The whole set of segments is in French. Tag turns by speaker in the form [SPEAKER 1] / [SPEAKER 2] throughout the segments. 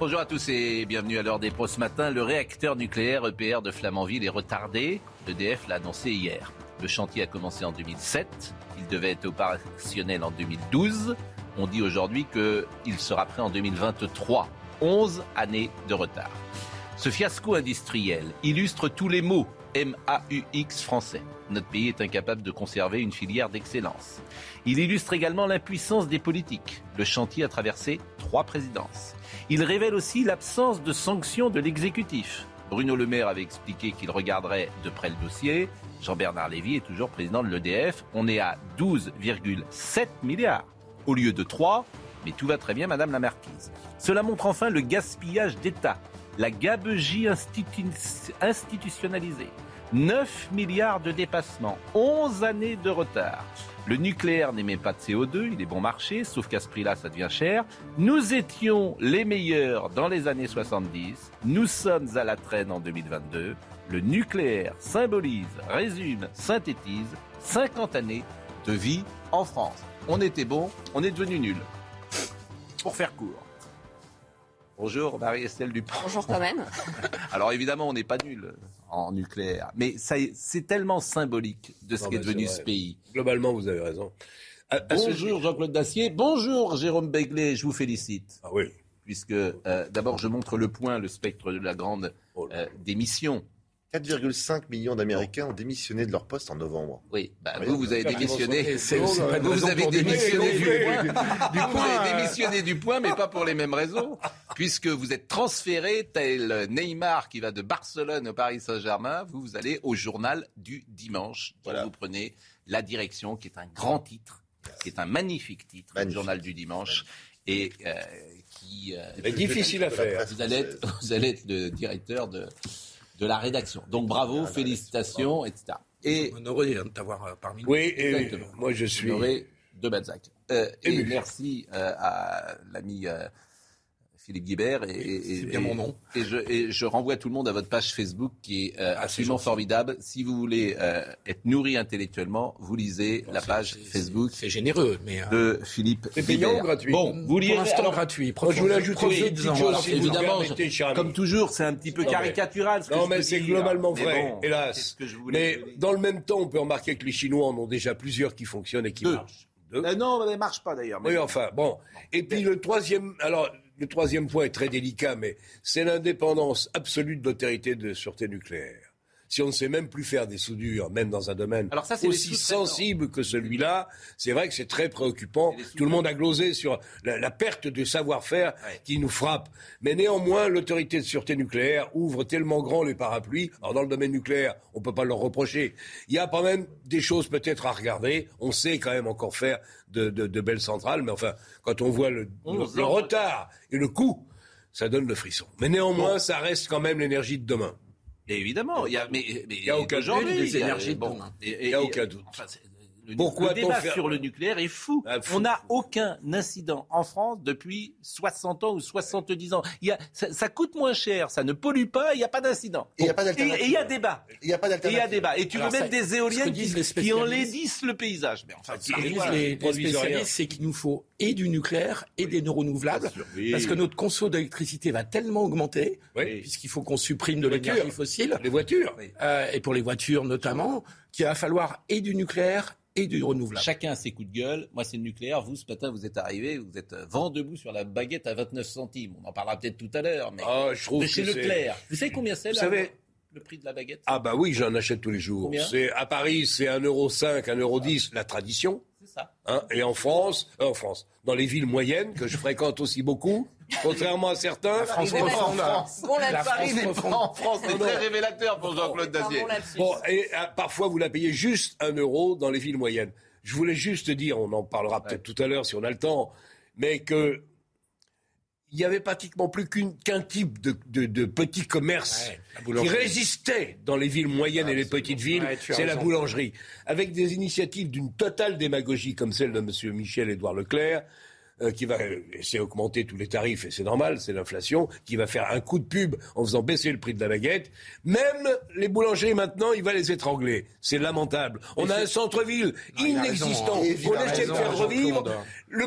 [SPEAKER 1] Bonjour à tous et bienvenue à l'heure des pros ce matin. Le réacteur nucléaire EPR de Flamanville est retardé. L'EDF l'a annoncé hier. Le chantier a commencé en 2007. Il devait être opérationnel en 2012. On dit aujourd'hui qu'il sera prêt en 2023. 11 années de retard. Ce fiasco industriel illustre tous les mots MAUX français. Notre pays est incapable de conserver une filière d'excellence. Il illustre également l'impuissance des politiques. Le chantier a traversé trois présidences. Il révèle aussi l'absence de sanctions de l'exécutif. Bruno Le Maire avait expliqué qu'il regarderait de près le dossier. Jean-Bernard Lévy est toujours président de l'EDF. On est à 12,7 milliards au lieu de 3. Mais tout va très bien, Madame la Marquise. Cela montre enfin le gaspillage d'État, la gabegie institutionnalisée. 9 milliards de dépassements, 11 années de retard. Le nucléaire n'émet pas de CO2, il est bon marché, sauf qu'à ce prix-là, ça devient cher. Nous étions les meilleurs dans les années 70, nous sommes à la traîne en 2022. Le nucléaire symbolise, résume, synthétise 50 années de vie en France. On était bon, on est devenu nul. Pour faire court. Bonjour Marie-Estelle Dupont.
[SPEAKER 2] Bonjour quand même.
[SPEAKER 1] Alors évidemment, on n'est pas nul en nucléaire, mais c'est tellement symbolique de ce qui est devenu ce pays.
[SPEAKER 3] Globalement, vous avez raison.
[SPEAKER 1] bonjour Jean-Claude Dacier, bonjour Jérôme Begley, je vous félicite.
[SPEAKER 3] Ah oui.
[SPEAKER 1] Puisque euh, d'abord je montre le point, le spectre de la grande oh euh, démission.
[SPEAKER 4] 4,5 millions d'Américains ont démissionné de leur poste en novembre.
[SPEAKER 1] Oui, bah, vous, vous avez démissionné. Vous, avez démissionné du point. Vous avez démissionné du point, mais pas pour les mêmes raisons, puisque vous êtes transféré tel Neymar qui va de Barcelone au Paris Saint-Germain. Vous, vous allez au journal du dimanche. Voilà. Vous prenez la direction, qui est un grand titre, qui est un magnifique titre, le journal du dimanche, et euh, qui
[SPEAKER 3] est difficile à faire.
[SPEAKER 1] Vous allez être, vous allez être le directeur de de la rédaction. Donc bravo, félicitations, etc.
[SPEAKER 5] Et honoré de t'avoir euh, parmi nous.
[SPEAKER 3] Oui, et moi je suis
[SPEAKER 1] honoré de Balzac. Euh, et merci euh, à l'ami Philippe Guibert. Et,
[SPEAKER 5] bien mon nom.
[SPEAKER 1] Et je, et je, renvoie tout le monde à votre page Facebook qui est euh, ah, absolument formidable. Si vous voulez euh, être nourri intellectuellement, vous lisez la page Facebook.
[SPEAKER 5] C'est généreux, mais
[SPEAKER 1] euh, de Philippe.
[SPEAKER 3] C'est payant ou gratuit
[SPEAKER 1] Bon, vous lirez.
[SPEAKER 5] Pour l'instant gratuit.
[SPEAKER 3] Moi, je voulais ajouter
[SPEAKER 1] une petite chose, évidemment. comme toujours, c'est un petit peu caricatural.
[SPEAKER 3] non, mais c'est globalement vrai, hélas. mais dans le même temps, on peut remarquer que les Chinois en ont déjà plusieurs qui fonctionnent et qui marchent.
[SPEAKER 1] non, ça ne marche pas d'ailleurs.
[SPEAKER 3] Oui, enfin, bon. Et puis le troisième, alors le troisième point est très délicat, mais c'est l'indépendance absolue de l'autorité de sûreté nucléaire si on ne sait même plus faire des soudures, même dans un domaine aussi sensible que celui-là, c'est vrai que c'est très préoccupant. Tout le monde a glosé sur la, perte de savoir-faire qui nous frappe. Mais néanmoins, l'autorité de sûreté nucléaire ouvre tellement grand les parapluies. Alors dans le domaine nucléaire, on ne peut pas leur reprocher. Il y a quand même des choses peut-être à regarder. On sait quand même encore faire de, belles centrales, mais enfin, quand on voit le, retard et le coût, ça donne le frisson. Mais néanmoins, ça reste quand même l'énergie de demain
[SPEAKER 1] évidemment, il y a, mais,
[SPEAKER 3] il y a aucun doute
[SPEAKER 1] des
[SPEAKER 3] énergies. Bon, il n'y a aucun doute.
[SPEAKER 1] Pourquoi le débat sur le nucléaire est fou. Ah, on n'a aucun incident en France depuis 60 ans ou 70 ans. Il y a, ça, coûte moins cher, ça ne pollue pas, il n'y a pas d'incident.
[SPEAKER 4] Et il
[SPEAKER 1] y a débat.
[SPEAKER 4] Il y a pas d'alternative.
[SPEAKER 1] Et il y a débat. Et tu veux mettre des éoliennes qui, qui enlaidissent le paysage.
[SPEAKER 5] Mais enfin, ce que disent les, les spécialistes, c'est qu'il nous faut et du nucléaire et des non renouvelables, parce que notre conso d'électricité va tellement augmenter, puisqu'il faut qu'on supprime de l'énergie fossile.
[SPEAKER 3] Les voitures.
[SPEAKER 5] Euh, et pour les voitures notamment, qu'il va falloir et du nucléaire et du renouvelable.
[SPEAKER 1] Chacun a ses coups de gueule. Moi, c'est le nucléaire. Vous, ce matin, vous êtes arrivé, vous êtes vent debout sur la baguette à 29 centimes. On en parlera peut-être tout à l'heure. Mais
[SPEAKER 3] ah, je trouve
[SPEAKER 1] chez Leclerc. Vous savez combien c'est là
[SPEAKER 3] savez...
[SPEAKER 1] le prix de la baguette?
[SPEAKER 3] Ah bah oui, j'en achète tous les jours. C'est à Paris, c'est 1,5€, 1,10€, la tradition.
[SPEAKER 1] C'est ça.
[SPEAKER 3] Hein et en France, euh, en France, dans les villes moyennes que je fréquente aussi beaucoup, Contrairement à certains,
[SPEAKER 1] la France
[SPEAKER 3] en
[SPEAKER 1] France. Bon, la, Paris n'est pas en France. C'est très révélateur pour Jean-Claude Dacier.
[SPEAKER 3] Bon, et euh, parfois, vous la payez juste un euro dans les villes moyennes. Je voulais juste dire, on en parlera peut-être tout à l'heure si on a le temps, mais que il n'y avait pratiquement plus qu'un type de, de, petit commerce qui résistait dans les villes moyennes et les petites villes, c'est la boulangerie. Avec des initiatives d'une totale démagogie comme celle de M. Michel-Édouard Leclerc, euh, qui va essayer d'augmenter tous les tarifs, et c'est normal, c'est l'inflation, qui va faire un coup de pub en faisant baisser le prix de la baguette. Même les boulangers, maintenant, il va les étrangler. C'est lamentable. On a un centre-ville inexistant. On essaie de faire revivre. Le,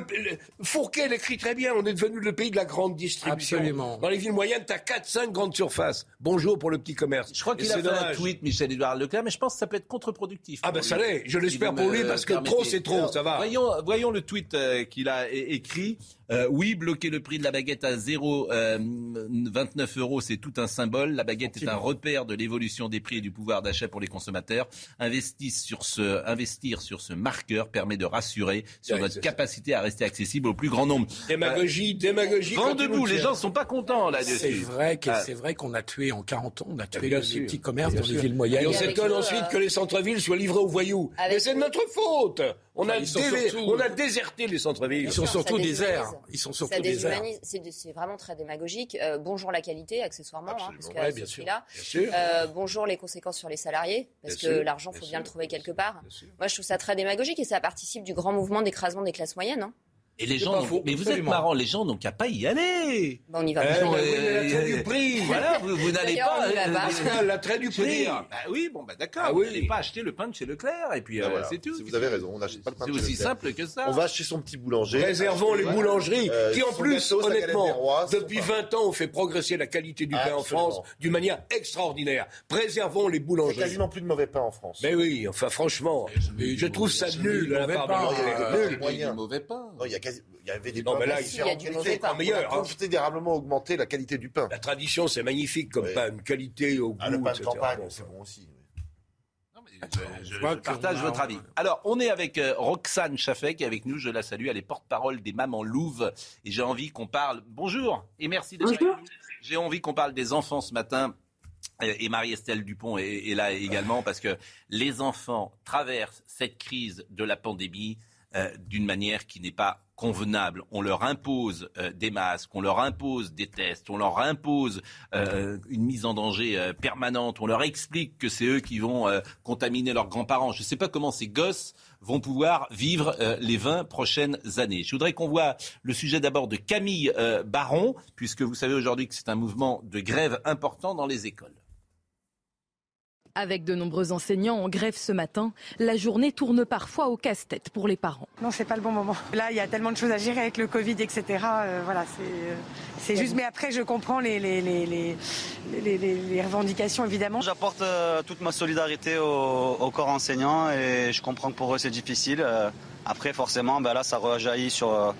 [SPEAKER 3] Fourquet l'écrit très bien. On est devenu le pays de la grande distribution.
[SPEAKER 5] Absolument.
[SPEAKER 3] Dans les villes moyennes, tu as 4-5 grandes surfaces. Bonjour pour le petit commerce.
[SPEAKER 1] Je crois qu'il a fait un tweet, Michel-Édouard Leclerc, mais je pense que ça peut être contre-productif.
[SPEAKER 3] Ah ben ça l'est. Je l'espère pour lui parce que trop, c'est trop. ça va.
[SPEAKER 1] Voyons, voyons le tweet euh, qu'il a écrit. Euh, oui, bloquer le prix de la baguette à 0,29 euh, euros, c'est tout un symbole. La baguette est un repère de l'évolution des prix et du pouvoir d'achat pour les consommateurs. Investir sur ce, investir sur ce marqueur permet de rassurer sur notre capacité à rester accessible au plus grand nombre.
[SPEAKER 3] Démagogie, démagogie.
[SPEAKER 1] Vent debout, les gens ne sont pas contents là-dessus.
[SPEAKER 5] C'est vrai ah. c'est vrai qu'on a tué en 40 ans, on a tué les petits commerces dans les villes moyennes.
[SPEAKER 3] Et on s'étonne ensuite que les centres-villes soient livrés aux voyous. Mais c'est de notre faute. On a, on a déserté les centres-villes.
[SPEAKER 5] Ils sont surtout déserts. Ils sont surtout déserts.
[SPEAKER 2] C'est vraiment très démagogique. Euh, bonjour la qualité, accessoirement, hein, parce que
[SPEAKER 5] ouais, bien sûr.
[SPEAKER 2] là. Euh, bonjour les conséquences sur les salariés, parce que l'argent, faut bien, le trouver quelque part. Moi, je trouve ça très démagogique et ça participe du grand mouvement d'écrasement des classes moyennes. Hein.
[SPEAKER 1] Et les gens, mais vous êtes marrant, les gens n'ont qu'à pas y aller.
[SPEAKER 2] Bon, on y va.
[SPEAKER 3] Euh, du prix.
[SPEAKER 1] Voilà, vous, n'allez pas.
[SPEAKER 3] Euh, l'attrait du prix.
[SPEAKER 1] Bah oui, bon, bah d'accord. Ah, oui. Vous n'allez pas acheter le pain de chez Leclerc et puis euh, c'est tout.
[SPEAKER 4] Vous avez raison, on n'achète pas le pain
[SPEAKER 1] de chez Leclerc. C'est aussi simple que ça.
[SPEAKER 4] On va chez son petit boulanger.
[SPEAKER 3] Réservons les boulangeries qui, en plus, honnêtement, depuis 20 ans, ont fait progresser la qualité du pain en France d'une manière extraordinaire. Préservons les boulangeries. Il
[SPEAKER 4] n'y a quasiment plus de mauvais pain en France.
[SPEAKER 3] Mais oui, enfin, franchement, je trouve ça nul.
[SPEAKER 1] Il y a du mauvais pain.
[SPEAKER 4] Il y a il y avait des
[SPEAKER 3] non, mais là,
[SPEAKER 2] il y a du mauvais pain.
[SPEAKER 4] Meilleur, hein. considérablement augmenté la qualité du pain.
[SPEAKER 3] La tradition, c'est magnifique comme pain, une qualité au ah, goût,
[SPEAKER 4] Le pain de campagne, c'est bon aussi.
[SPEAKER 1] Je, partage votre avis. Alors, on est avec euh, Roxane Chaffet qui est avec nous. Je la salue. Elle est porte-parole des mamans louves. Et j'ai envie qu'on parle. Bonjour et merci d'être là. J'ai envie qu'on parle des enfants ce matin. Et Marie-Estelle Dupont est, là également parce que les enfants traversent cette crise de la pandémie euh, d'une manière qui n'est pas On leur impose euh, des masques, on leur impose des tests, on leur impose euh, une mise en danger permanente, on leur explique que c'est eux qui vont contaminer leurs grands-parents. Je ne sais pas comment ces gosses vont pouvoir vivre les 20 prochaines années. Je voudrais qu'on voit le sujet d'abord de Camille Baron, puisque vous savez aujourd'hui que c'est un mouvement de grève important dans les écoles.
[SPEAKER 6] Avec de nombreux enseignants en grève ce matin, la journée tourne parfois au casse-tête pour les parents.
[SPEAKER 7] Non, c'est pas le bon moment. Là, il y a tellement de choses à gérer avec le Covid, etc. Euh, voilà, c'est juste. Mais après, je comprends les, les, les, les revendications, évidemment.
[SPEAKER 8] J'apporte euh, toute ma solidarité au, corps enseignant et je comprends que pour eux, c'est difficile. Euh, après, forcément, ben là, ça rejaillit sur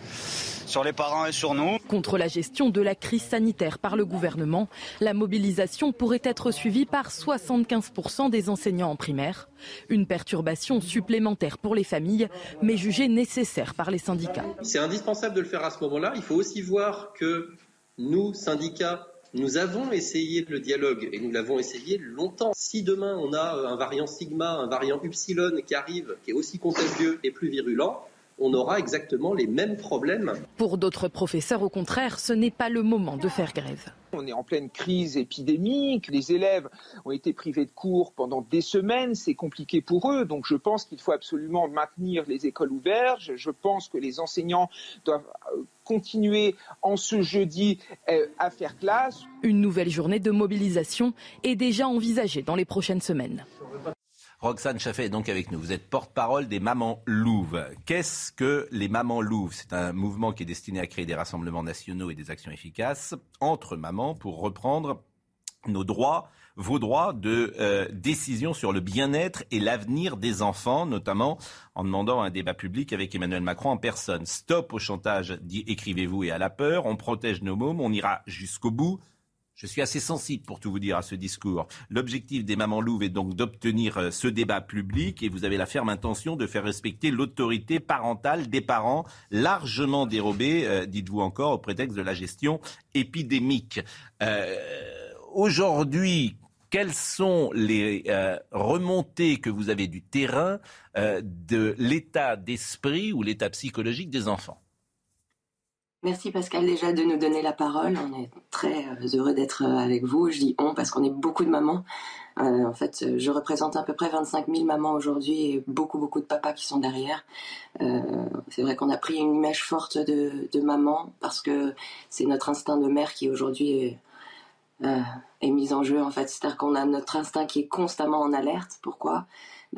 [SPEAKER 8] sur les parents et sur nous.
[SPEAKER 6] Contre la gestion de la crise sanitaire par le gouvernement, la mobilisation pourrait être suivie par 75% des enseignants en primaire. Une perturbation supplémentaire pour les familles, mais jugée nécessaire par les syndicats.
[SPEAKER 9] C'est indispensable de le faire à ce moment-là. Il faut aussi voir que nous, syndicats, nous avons essayé le dialogue et nous l'avons essayé longtemps. Si demain on a un variant sigma, un variant upsilon qui arrive, qui est aussi contagieux et plus virulent, on aura exactement les mêmes problèmes.
[SPEAKER 6] Pour d'autres professeurs, au contraire, ce n'est pas le moment de faire grève.
[SPEAKER 10] On est en pleine crise épidémique, les élèves ont été privés de cours pendant des semaines, c'est compliqué pour eux, donc je pense qu'il faut absolument maintenir les écoles ouvertes, je pense que les enseignants doivent euh, continuer en ce jeudi euh, à faire classe.
[SPEAKER 6] Une nouvelle journée de mobilisation est déjà envisagée dans les prochaines semaines.
[SPEAKER 1] Roxane Chaffet est donc avec nous. Vous êtes porte-parole des Mamans Louves. Qu'est-ce que les Mamans Louves C'est un mouvement qui est destiné à créer des rassemblements nationaux et des actions efficaces entre mamans pour reprendre nos droits, vos droits de euh, décision sur le bien-être et l'avenir des enfants, notamment en demandant un débat public avec Emmanuel Macron en personne. Stop au chantage, dit écrivez-vous, et à la peur. On protège nos mômes, on ira jusqu'au bout. Je suis assez sensible pour tout vous dire à ce discours. L'objectif des mamans louves est donc d'obtenir euh, ce débat public et vous avez la ferme intention de faire respecter l'autorité parentale des parents, largement dérobée, euh, dites-vous encore, au prétexte de la gestion épidémique. Euh, aujourd'hui, quelles sont les remontées que vous avez du terrain de l'état d'esprit ou l'état psychologique des enfants?
[SPEAKER 11] Merci Pascal déjà de nous donner la parole. On est très euh, heureux d'être avec vous. Je dis on parce qu'on est beaucoup de mamans. en fait, je représente à peu près 25 000 mamans aujourd'hui et beaucoup beaucoup de papas qui sont derrière. c'est vrai qu'on a pris une image forte de, maman parce que c'est notre instinct de mère qui aujourd'hui est euh, mise en jeu en fait. C'est-à-dire qu'on a notre instinct qui est constamment en alerte. Pourquoi?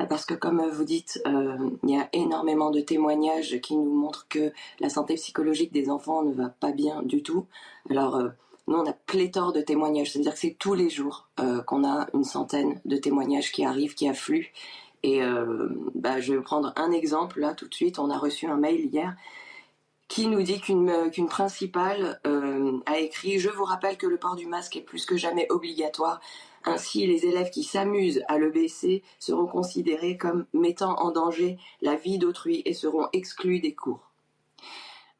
[SPEAKER 11] Parce que comme vous dites, euh, il y a énormément de témoignages qui nous montrent que la santé psychologique des enfants ne va pas bien du tout. Alors euh, nous, on a pléthore de témoignages. C'est-à-dire que c'est tous les jours qu'on a une centaine de témoignages qui arrivent, qui affluent. Et bah, je vais prendre un exemple là tout de suite. On a reçu un mail hier qui nous dit qu'une euh, principale euh, a écrit Je vous rappelle que le port du masque est plus que jamais obligatoire. Ainsi, les élèves qui s'amusent à le baisser seront considérés comme mettant en danger la vie d'autrui et seront exclus des cours.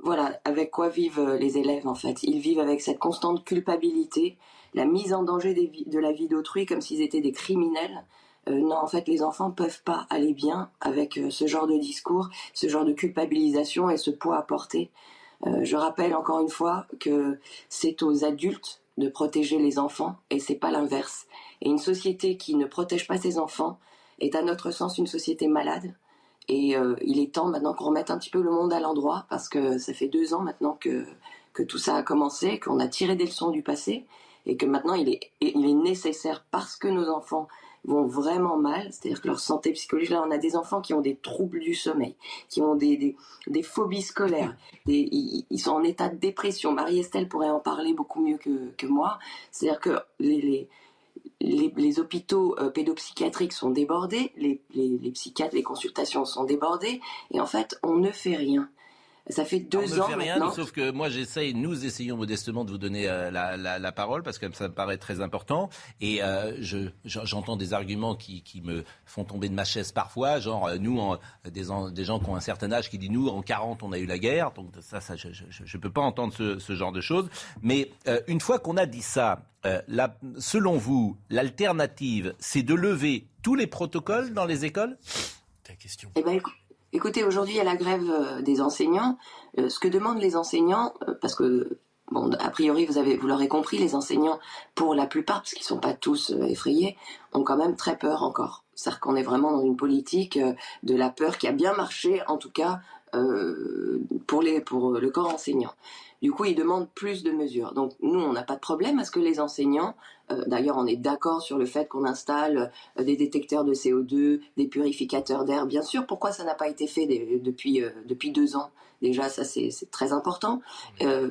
[SPEAKER 11] Voilà avec quoi vivent euh, les élèves en fait. Ils vivent avec cette constante culpabilité, la mise en danger de la vie d'autrui comme s'ils étaient des criminels, euh, non, en fait, les enfants peuvent pas aller bien avec euh, ce genre de discours, ce genre de culpabilisation et ce poids à porter. Euh, je rappelle encore une fois que c'est aux adultes de protéger les enfants et c'est pas l'inverse. Et une société qui ne protège pas ses enfants est à notre sens une société malade. Et il est temps maintenant qu'on remette un petit peu le monde à l'endroit parce que ça fait deux ans maintenant que, que tout ça a commencé, qu'on a tiré des leçons du passé et que maintenant il est, il est nécessaire parce que nos enfants vont vraiment mal, c'est-à-dire que leur santé psychologique, là on a des enfants qui ont des troubles du sommeil, qui ont des, des, phobies scolaires, ils, sont en état de dépression. Marie-Estelle pourrait en parler beaucoup mieux que, que moi, c'est-à-dire que les, les, les, hôpitaux euh, pédopsychiatriques sont débordés, les, les, psychiatres, les consultations sont débordées, et en fait on ne fait rien. Ça fait deux ans fait rien,
[SPEAKER 1] Sauf que moi, j'essaye, nous essayons modestement de vous donner euh, la, la, la, parole parce que ça me paraît très important. Et euh, je, j'entends des arguments qui, qui, me font tomber de ma chaise parfois, genre euh, nous, en, des, des, gens qui ont un certain âge qui disent nous, en 40, on a eu la guerre. Donc ça, ça je ne peux pas entendre ce, ce, genre de choses. Mais euh, une fois qu'on a dit ça, la, selon vous, l'alternative, c'est de lever tous les protocoles dans les écoles?
[SPEAKER 11] Ta question. Eh ben, Écoutez, aujourd'hui, a la grève euh, des enseignants. Euh, ce que demandent les enseignants, euh, parce que, bon, a priori, vous, avez, vous l'aurez compris, les enseignants, pour la plupart, parce qu'ils ne sont pas tous effrayés, ont quand même très peur encore. C'est-à-dire qu'on est vraiment dans une politique de la peur qui a bien marché, en tout cas, pour, les, pour le corps enseignant. Du coup, ils demandent plus de mesures. Donc, nous, on n'a pas de problème à ce que les enseignants, euh, d'ailleurs, on est d'accord sur le fait qu'on installe euh, des détecteurs de CO2, des purificateurs d'air, bien sûr. Pourquoi ça n'a pas été fait depuis, euh, depuis deux ans? Déjà, ça, c'est très important.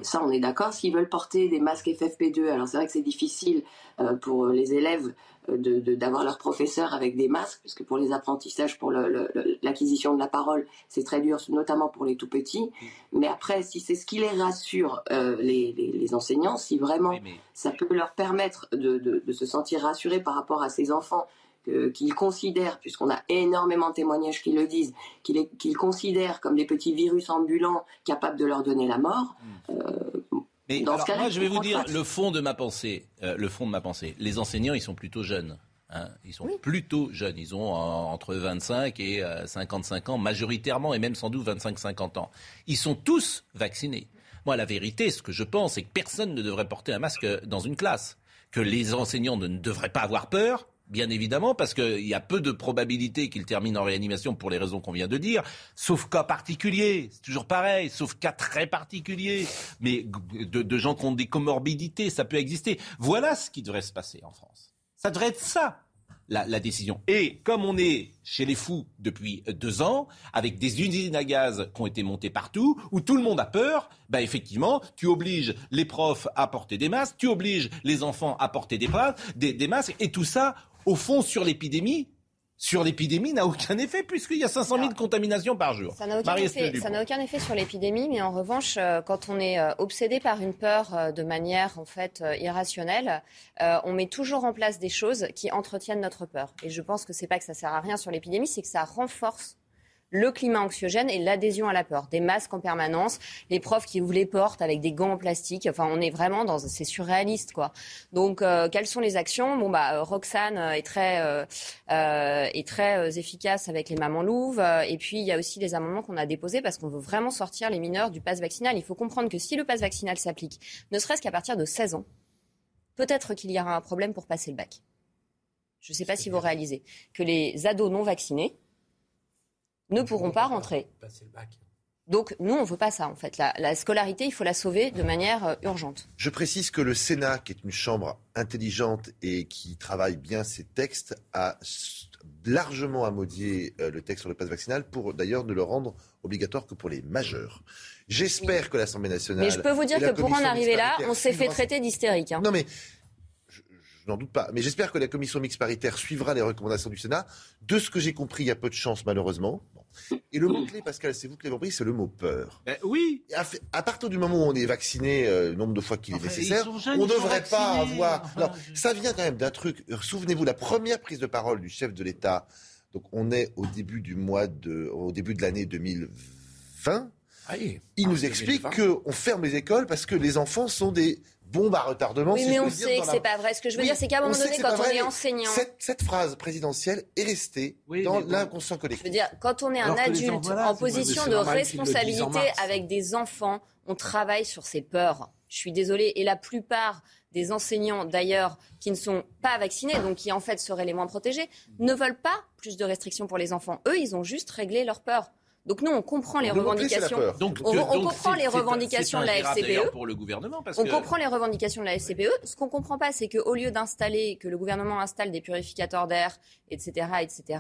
[SPEAKER 11] ça, on est d'accord. S'ils veulent porter des masques FFP2, alors c'est vrai que c'est difficile pour les élèves d'avoir de, leur professeur avec des masques, puisque pour les apprentissages, pour l'acquisition de la parole, c'est très dur, notamment pour les tout petits. Mais après, si c'est ce qui les rassure, euh, les, les, enseignants, si vraiment ça peut leur permettre de, de, se sentir rassurés par rapport à ces enfants qu'ils considèrent, puisqu'on a énormément de témoignages qui le disent, qu'ils considèrent comme des petits virus ambulants capables de leur donner la mort. Hmm. Euh,
[SPEAKER 1] mais alors, moi, je vais vous dire le fond de ma pensée. Euh, le fond de ma pensée. Les enseignants, ils sont plutôt jeunes. Hein. ils sont plutôt jeunes. Ils ont entre 25 et 55 euh, ans, majoritairement, et même sans doute 25-50 ans. Ils sont tous vaccinés. Moi, la vérité, ce que je pense, c'est que personne ne devrait porter un masque dans une classe. Que les enseignants ne devraient pas avoir peur, Bien évidemment, parce qu'il y a peu de probabilité qu'il termine en réanimation pour les raisons qu'on vient de dire, sauf cas particulier, c'est toujours pareil, sauf cas très particulier, mais de, gens qui ont des comorbidités, ça peut exister. Voilà ce qui devrait se passer en France. Ça devrait être ça, la, décision. Et comme on est chez les fous depuis deux ans, avec des usines à gaz qui ont été montées partout, où tout le monde a peur, bah effectivement, tu obliges les profs à porter des masques, tu obliges les enfants à porter des, des masques, et tout ça au fond, sur l'épidémie, sur l'épidémie n'a aucun effet puisqu'il y a 500 000 contaminations par jour.
[SPEAKER 2] Ça n'a aucun, aucun, effet sur l'épidémie, mais en revanche, euh, quand on est euh, obsédé par une peur euh, de manière en fait irrationnelle, on met toujours en place des choses qui entretiennent notre peur. Et je pense que c'est pas que ça sert à rien sur l'épidémie, c'est que ça renforce le climat anxiogène et l'adhésion à la peur. Des masques en permanence, les profs qui ouvrent les portes avec des gants en plastique. Enfin, on est vraiment dans, c'est surréaliste, quoi. Donc, euh, quelles sont les actions? Bon, bah, Roxane est très, euh, est très efficace avec les mamans louves. Et puis, il y a aussi les amendements qu'on a déposés parce qu'on veut vraiment sortir les mineurs du pass vaccinal. Il faut comprendre que si le pass vaccinal s'applique, ne serait-ce qu'à partir de 16 ans, peut-être qu'il y aura un problème pour passer le bac. Je ne sais pas si vous réalisez que les ados non vaccinés ne pourront pas rentrer. Donc nous, on ne veut pas ça en fait. La, scolarité, il faut la sauver de manière euh, urgente.
[SPEAKER 4] Je précise que le Sénat, qui est une chambre intelligente et qui travaille bien ses textes, a largement amodié euh, le texte sur le passe vaccinal pour d'ailleurs ne le rendre obligatoire que pour les majeurs. J'espère que l'Assemblée nationale.
[SPEAKER 2] Mais je peux vous dire que pour en arriver là, on s'est fait traiter d'hystérique. Hein.
[SPEAKER 4] Non mais je n'en doute pas. Mais j'espère que la commission mixte paritaire suivra les recommandations du Sénat. De ce que j'ai compris, il y a peu de chance, malheureusement. Et le mot-clé, Pascal, c'est vous qui l'avez compris, c'est le mot peur.
[SPEAKER 1] Ben oui.
[SPEAKER 4] À, partir du moment où on est vacciné, euh, le nombre de fois qu'il est nécessaire, on ne devrait pas avoir. Non, ça vient quand même d'un truc. Souvenez-vous, la première prise de parole du chef de l'État. Donc, on est au début du mois de, au début de l'année 2020. il nous explique qu'on ferme les écoles parce que les enfants sont des bombe à retardement.
[SPEAKER 2] Oui, mais on sait que c'est pas vrai. Ce que je veux dire, c'est qu'à un moment donné, quand on est enseignant.
[SPEAKER 4] Cette, phrase présidentielle est restée dans l'inconscient collectif.
[SPEAKER 2] Je veux dire, quand on est un adulte en position de responsabilité avec des enfants, on travaille sur ses peurs. Je suis désolée. Et la plupart des enseignants, d'ailleurs, qui ne sont pas vaccinés, donc qui en fait seraient les moins protégés, ne veulent pas plus de restrictions pour les enfants. Eux, ils ont juste réglé leur peur. Donc nous, on comprend les revendications. Donc, on, comprend les revendications de la FCPE.
[SPEAKER 1] Pour le gouvernement,
[SPEAKER 2] on comprend les revendications de la FCPE. Ce qu'on comprend pas, c'est qu'au lieu d'installer, que le gouvernement installe des purificateurs d'air, etc., etc.,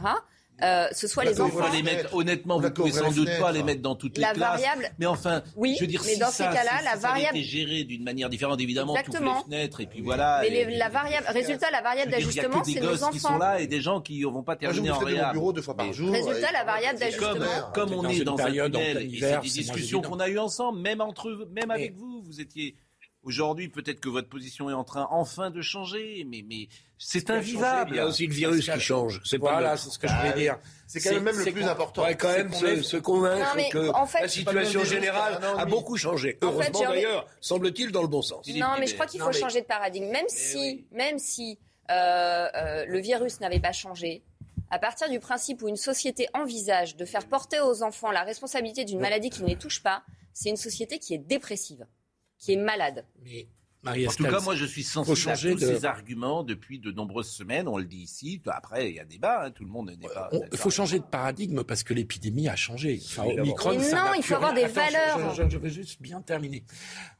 [SPEAKER 2] euh, ce soit les enfants.
[SPEAKER 1] Les mettre, honnêtement, vous pouvez sans doute pas les mettre dans toutes les la classes. Variable, mais enfin,
[SPEAKER 2] oui,
[SPEAKER 1] je veux dire,
[SPEAKER 2] mais
[SPEAKER 1] si
[SPEAKER 2] dans ces cas-là, la variable
[SPEAKER 1] est gérée d'une manière différente, évidemment, toutes les fenêtres et puis voilà.
[SPEAKER 2] Mais les, la variable, résultat, la variable d'ajustement, c'est nos enfants.
[SPEAKER 1] qui sont là et des gens qui ne vont pas terminer en réa.
[SPEAKER 4] bureau deux fois par jour.
[SPEAKER 2] Résultat, la variable d'ajustement.
[SPEAKER 1] Comme on est dans un tunnel, et c'est des discussions qu'on a eues ensemble, même entre, même avec vous, vous étiez Aujourd'hui, peut-être que votre position est en train enfin de changer, mais, mais c'est invivable.
[SPEAKER 3] Il y a aussi le virus qui change.
[SPEAKER 5] C'est voilà, c'est ce que je voulais dire.
[SPEAKER 4] C'est quand même le plus important.
[SPEAKER 3] Ouais, quand même se, convaincre que la situation générale a beaucoup changé. Heureusement d'ailleurs, semble-t-il dans le bon sens.
[SPEAKER 2] Non, mais je crois qu'il faut changer de paradigme. Même si, même si euh, euh, le virus n'avait pas changé, à partir du principe où une société envisage de faire porter aux enfants la responsabilité d'une maladie qui ne les touche pas, c'est une société qui est dépressive qui est malade.
[SPEAKER 1] Mais en tout cas, moi, je suis sensible à tous ces arguments depuis de nombreuses semaines. On le dit ici. Après, il y a débat. Hein, tout le monde n'est pas.
[SPEAKER 5] Il faut changer de paradigme parce que l'épidémie a changé.
[SPEAKER 2] Enfin, Omicron, non, il faut avoir des valeurs.
[SPEAKER 5] Je, vais juste bien terminer.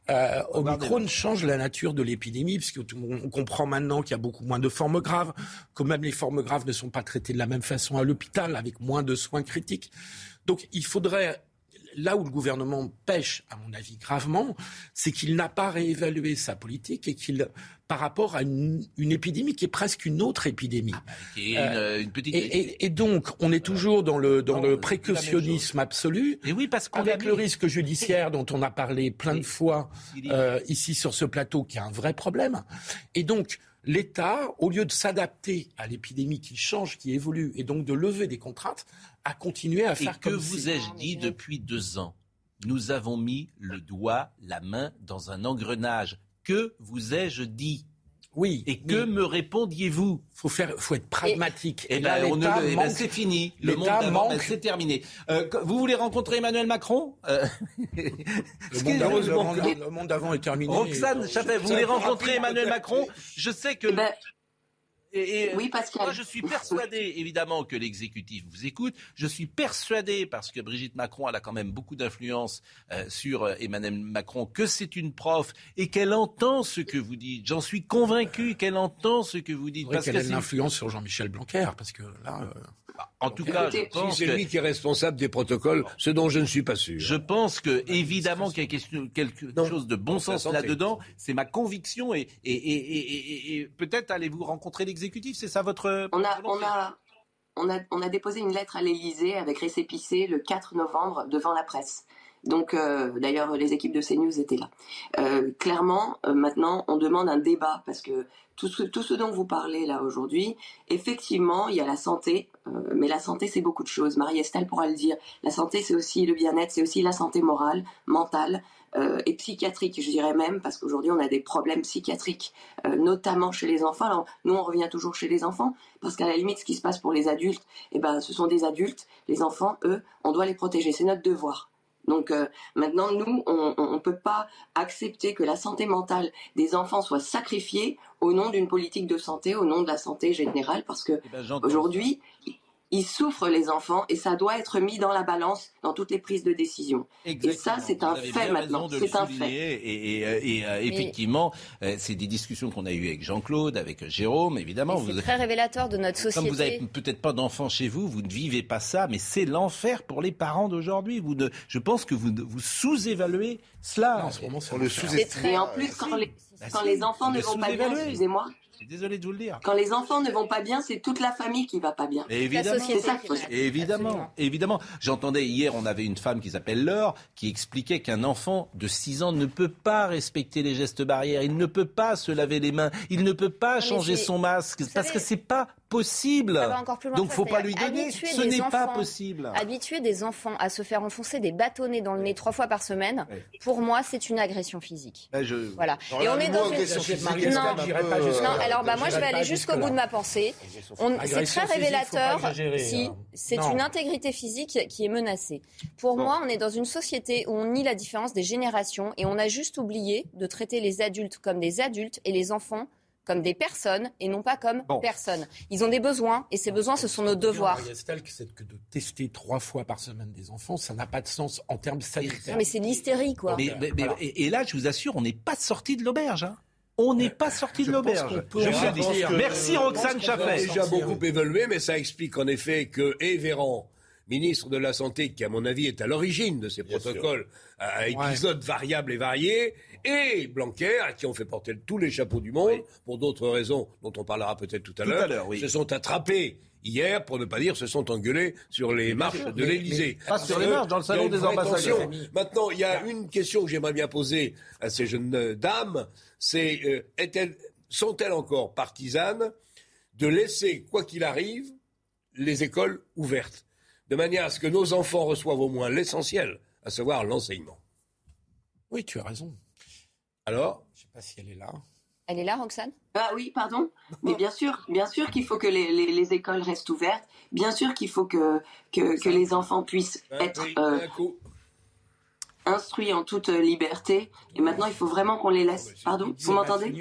[SPEAKER 5] Euh, Omicron change la nature de l'épidémie puisque on comprend maintenant qu'il y a beaucoup moins de formes graves, que même les formes graves ne sont pas traitées de la même façon à l'hôpital avec moins de soins critiques. Donc, il faudrait là où le gouvernement pêche, à mon avis, gravement, c'est qu'il n'a pas réévalué sa politique et qu'il, par rapport à une, épidémie qui est presque une autre épidémie. Ah,
[SPEAKER 1] bah, une, petite... et,
[SPEAKER 5] et, donc, on est toujours dans le, dans le précautionnisme absolu.
[SPEAKER 1] Et oui, parce
[SPEAKER 5] avec le risque judiciaire dont on a parlé plein de fois euh, ici sur ce plateau, qui est un vrai problème. Et donc, l'État, au lieu de s'adapter à l'épidémie qui change, qui évolue, et donc de lever des contraintes, a continué à faire
[SPEAKER 1] et que vous ai-je dit depuis deux ans? Nous avons mis le doigt, la main dans un engrenage. Que vous ai-je dit?
[SPEAKER 5] Oui.
[SPEAKER 1] Et que me répondiez-vous?
[SPEAKER 5] Faut faire, faut être pragmatique.
[SPEAKER 1] Et, là, on eh ben, c'est fini. Le monde d'avant, ben, c'est terminé. Euh, vous voulez rencontrer Emmanuel Macron? Euh...
[SPEAKER 5] le, monde d'avant est terminé.
[SPEAKER 1] Roxane Chaffet, vous voulez rencontrer Emmanuel Macron? Je sais que. Ben, et, oui, Moi, je suis persuadé, évidemment, que l'exécutif vous écoute. Je suis persuadé, parce que Brigitte Macron, elle a quand même beaucoup d'influence euh, sur euh, Emmanuel Macron, que c'est une prof et qu'elle entend ce que vous dites. J'en suis convaincu qu'elle entend ce que vous dites.
[SPEAKER 5] Parce qu'elle a une influence sur Jean-Michel Blanquer, parce que là.
[SPEAKER 1] Euh, en tout cas, je pense
[SPEAKER 3] c'est lui qui est responsable des protocoles, ce dont je ne suis pas sûr.
[SPEAKER 1] Je pense que évidemment qu'il y a quelque chose de bon sens là-dedans. C'est ma conviction et, et, et, et peut-être allez-vous rencontrer l'exécutif. C'est ça votre
[SPEAKER 11] on a, on a, on a, on a déposé une lettre à l'Élysée avec récépissé le 4 novembre devant la presse. Donc, euh, d'ailleurs, les équipes de CNews étaient là. Euh, clairement, euh, maintenant, on demande un débat parce que tout ce, dont vous parlez là aujourd'hui, effectivement, il y a la santé, mais la santé, c'est beaucoup de choses. Marie-Estelle pourra le dire. La santé, c'est aussi le bien-être, c'est aussi la santé morale, mentale. et psychiatrique, je dirais même, parce qu'aujourd'hui on a des problèmes psychiatriques, notamment chez les enfants. Alors nous on revient toujours chez les enfants, parce qu'à la limite ce qui se passe pour les adultes, eh ben ce sont des adultes. Les enfants, eux, on doit les protéger, c'est notre devoir. Donc euh, maintenant, nous, on ne peut pas accepter que la santé mentale des enfants soit sacrifiée au nom d'une politique de santé, au nom de la santé générale, parce que eh ben, aujourd'hui, ils souffrent les enfants et ça doit être mis dans la balance dans toutes les prises de décision. Et ça, c'est un fait maintenant. C'est un fait.
[SPEAKER 1] Et, et, euh, effectivement, euh, c'est des discussions qu'on a eues avec Jean-Claude, avec Jérôme, évidemment.
[SPEAKER 2] C'est très révélateur de notre société.
[SPEAKER 1] Comme vous n'avez peut-être pas d'enfants chez vous, vous ne vivez pas ça, mais c'est l'enfer pour les parents d'aujourd'hui. Vous je pense que vous, vous sous-évaluez cela.
[SPEAKER 4] en ce moment, le sous
[SPEAKER 11] Et en plus, quand les, bah quand les enfants ne vont pas bien, excusez-moi,
[SPEAKER 1] désolé de vous le dire.
[SPEAKER 11] Quand les enfants ne vont pas bien, c'est toute la famille qui va pas bien.
[SPEAKER 1] évidemment. évidemment. Évidemment. J'entendais hier, on avait une femme qui s'appelle Laure qui expliquait qu'un enfant de 6 ans ne peut pas respecter les gestes barrières, il ne peut pas se laver les mains, il ne peut pas changer son masque parce que c'est pas possible. Donc faut pas lui donner. Ce n'est pas possible.
[SPEAKER 2] Habituer des enfants à se faire enfoncer des bâtonnets dans le nez trois fois par semaine, pour moi, c'est une agression physique.
[SPEAKER 1] Ben,
[SPEAKER 2] voilà. Et on est dans une. Non, non, alors bah moi je vais aller jusqu'au bout de ma pensée. C'est très révélateur. Si hein. c'est une intégrité physique qui est menacée. Pour moi, on est dans une société où on nie la différence des générations et on a juste oublié de traiter les adultes comme des adultes et les enfants comme des personnes et non pas comme personnes. Ils ont des besoins et ces besoins, ce sont nos devoirs.
[SPEAKER 5] C'est que de tester trois fois par semaine des enfants, ça n'a pas de sens en termes sanitaires.
[SPEAKER 2] mais c'est l'hystérie, quoi.
[SPEAKER 1] et, là, je vous assure, on n'est pas sorti de l'auberge. Hein. On n'est pas sorti de l'auberge. Merci Roxane Chaffet.
[SPEAKER 3] déjà beaucoup évolué, mais ça explique en effet que et ministre de la Santé, qui à mon avis est à l'origine de ces protocoles à épisodes variables et variés, et Blanquer, à qui on fait porter tous les chapeaux du monde, pour d'autres raisons dont on parlera peut-être tout à l'heure, se sont attrapés hier, pour ne pas dire, se sont engueulés sur les marches de l'Elysée.
[SPEAKER 1] Pas sur les marches, dans le salon des ambassadeurs.
[SPEAKER 3] Maintenant, il y a une question que j'aimerais bien poser à ces jeunes dames, c'est euh, sont-elles encore partisanes de laisser, quoi qu'il arrive, les écoles ouvertes, de manière à ce que nos enfants reçoivent au moins l'essentiel, à savoir l'enseignement
[SPEAKER 5] Oui, tu as raison.
[SPEAKER 3] Alors?
[SPEAKER 5] Je ne sais pas si elle est là.
[SPEAKER 2] Elle est là, Roxane?
[SPEAKER 11] Ah oui, pardon. Mais bien sûr, bien sûr qu'il faut que les, écoles restent ouvertes. Bien sûr qu'il faut que, que, les enfants puissent être euh, instruits en toute liberté. Et maintenant, il faut vraiment qu'on les laisse. Pardon Vous m'entendez?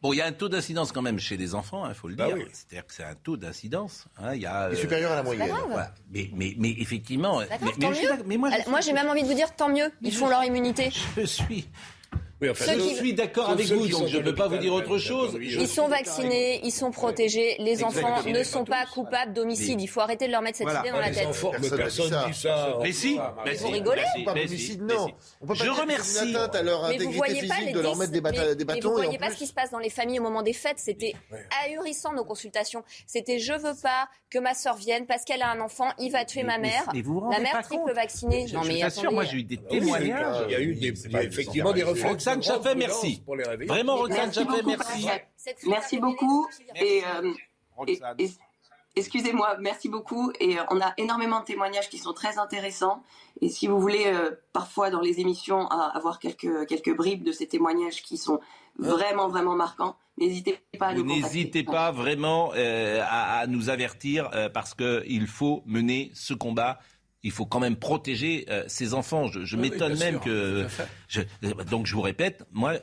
[SPEAKER 1] Bon, il y a un taux d'incidence quand même chez les enfants, il faut le bah dire. C'est-à-dire que c'est un taux d'incidence. Hein, il y
[SPEAKER 4] a, supérieur à la moyenne.
[SPEAKER 1] Mais, mais, mais, effectivement.
[SPEAKER 2] Mais, moi, moi j'ai même envie de vous dire tant mieux. Ils font leur immunité.
[SPEAKER 1] Je suis je suis d'accord avec vous, donc je ne peux pas vous dire autre chose.
[SPEAKER 2] Ils sont vaccinés, ils sont protégés. Les enfants ne sont pas coupables d'homicide. Il faut arrêter de leur mettre cette idée dans la tête.
[SPEAKER 3] Mais personne dit ça.
[SPEAKER 1] Mais si,
[SPEAKER 2] vous rigolez
[SPEAKER 4] Non,
[SPEAKER 1] je remercie.
[SPEAKER 4] à leur intégrité physique de leur mettre des bâtons.
[SPEAKER 2] Vous ne voyez pas ce qui se passe dans les familles au moment des fêtes? C'était ahurissant nos consultations. C'était je veux pas que ma sœur vienne parce qu'elle a un enfant, il va tuer ma mère. La mère triple vaccinée.
[SPEAKER 1] Non mais sûr, moi j'ai eu des témoignages.
[SPEAKER 3] Il y a eu effectivement des reflets
[SPEAKER 1] Roxane Chaffet, merci. Vraiment, Roxane Chaffet, merci.
[SPEAKER 11] Merci beaucoup. Et, euh, excusez-moi, merci beaucoup. Et euh, on a énormément de témoignages qui sont très intéressants. Et si vous voulez, euh, parfois dans les émissions, avoir quelques, quelques bribes de ces témoignages qui sont vraiment, vraiment marquants, n'hésitez pas à nous
[SPEAKER 1] N'hésitez pas vraiment à, nous avertir parce qu'il faut mener ce combat il faut quand même protéger euh, ces enfants. Je, m'étonne même que. donc je vous répète, moi,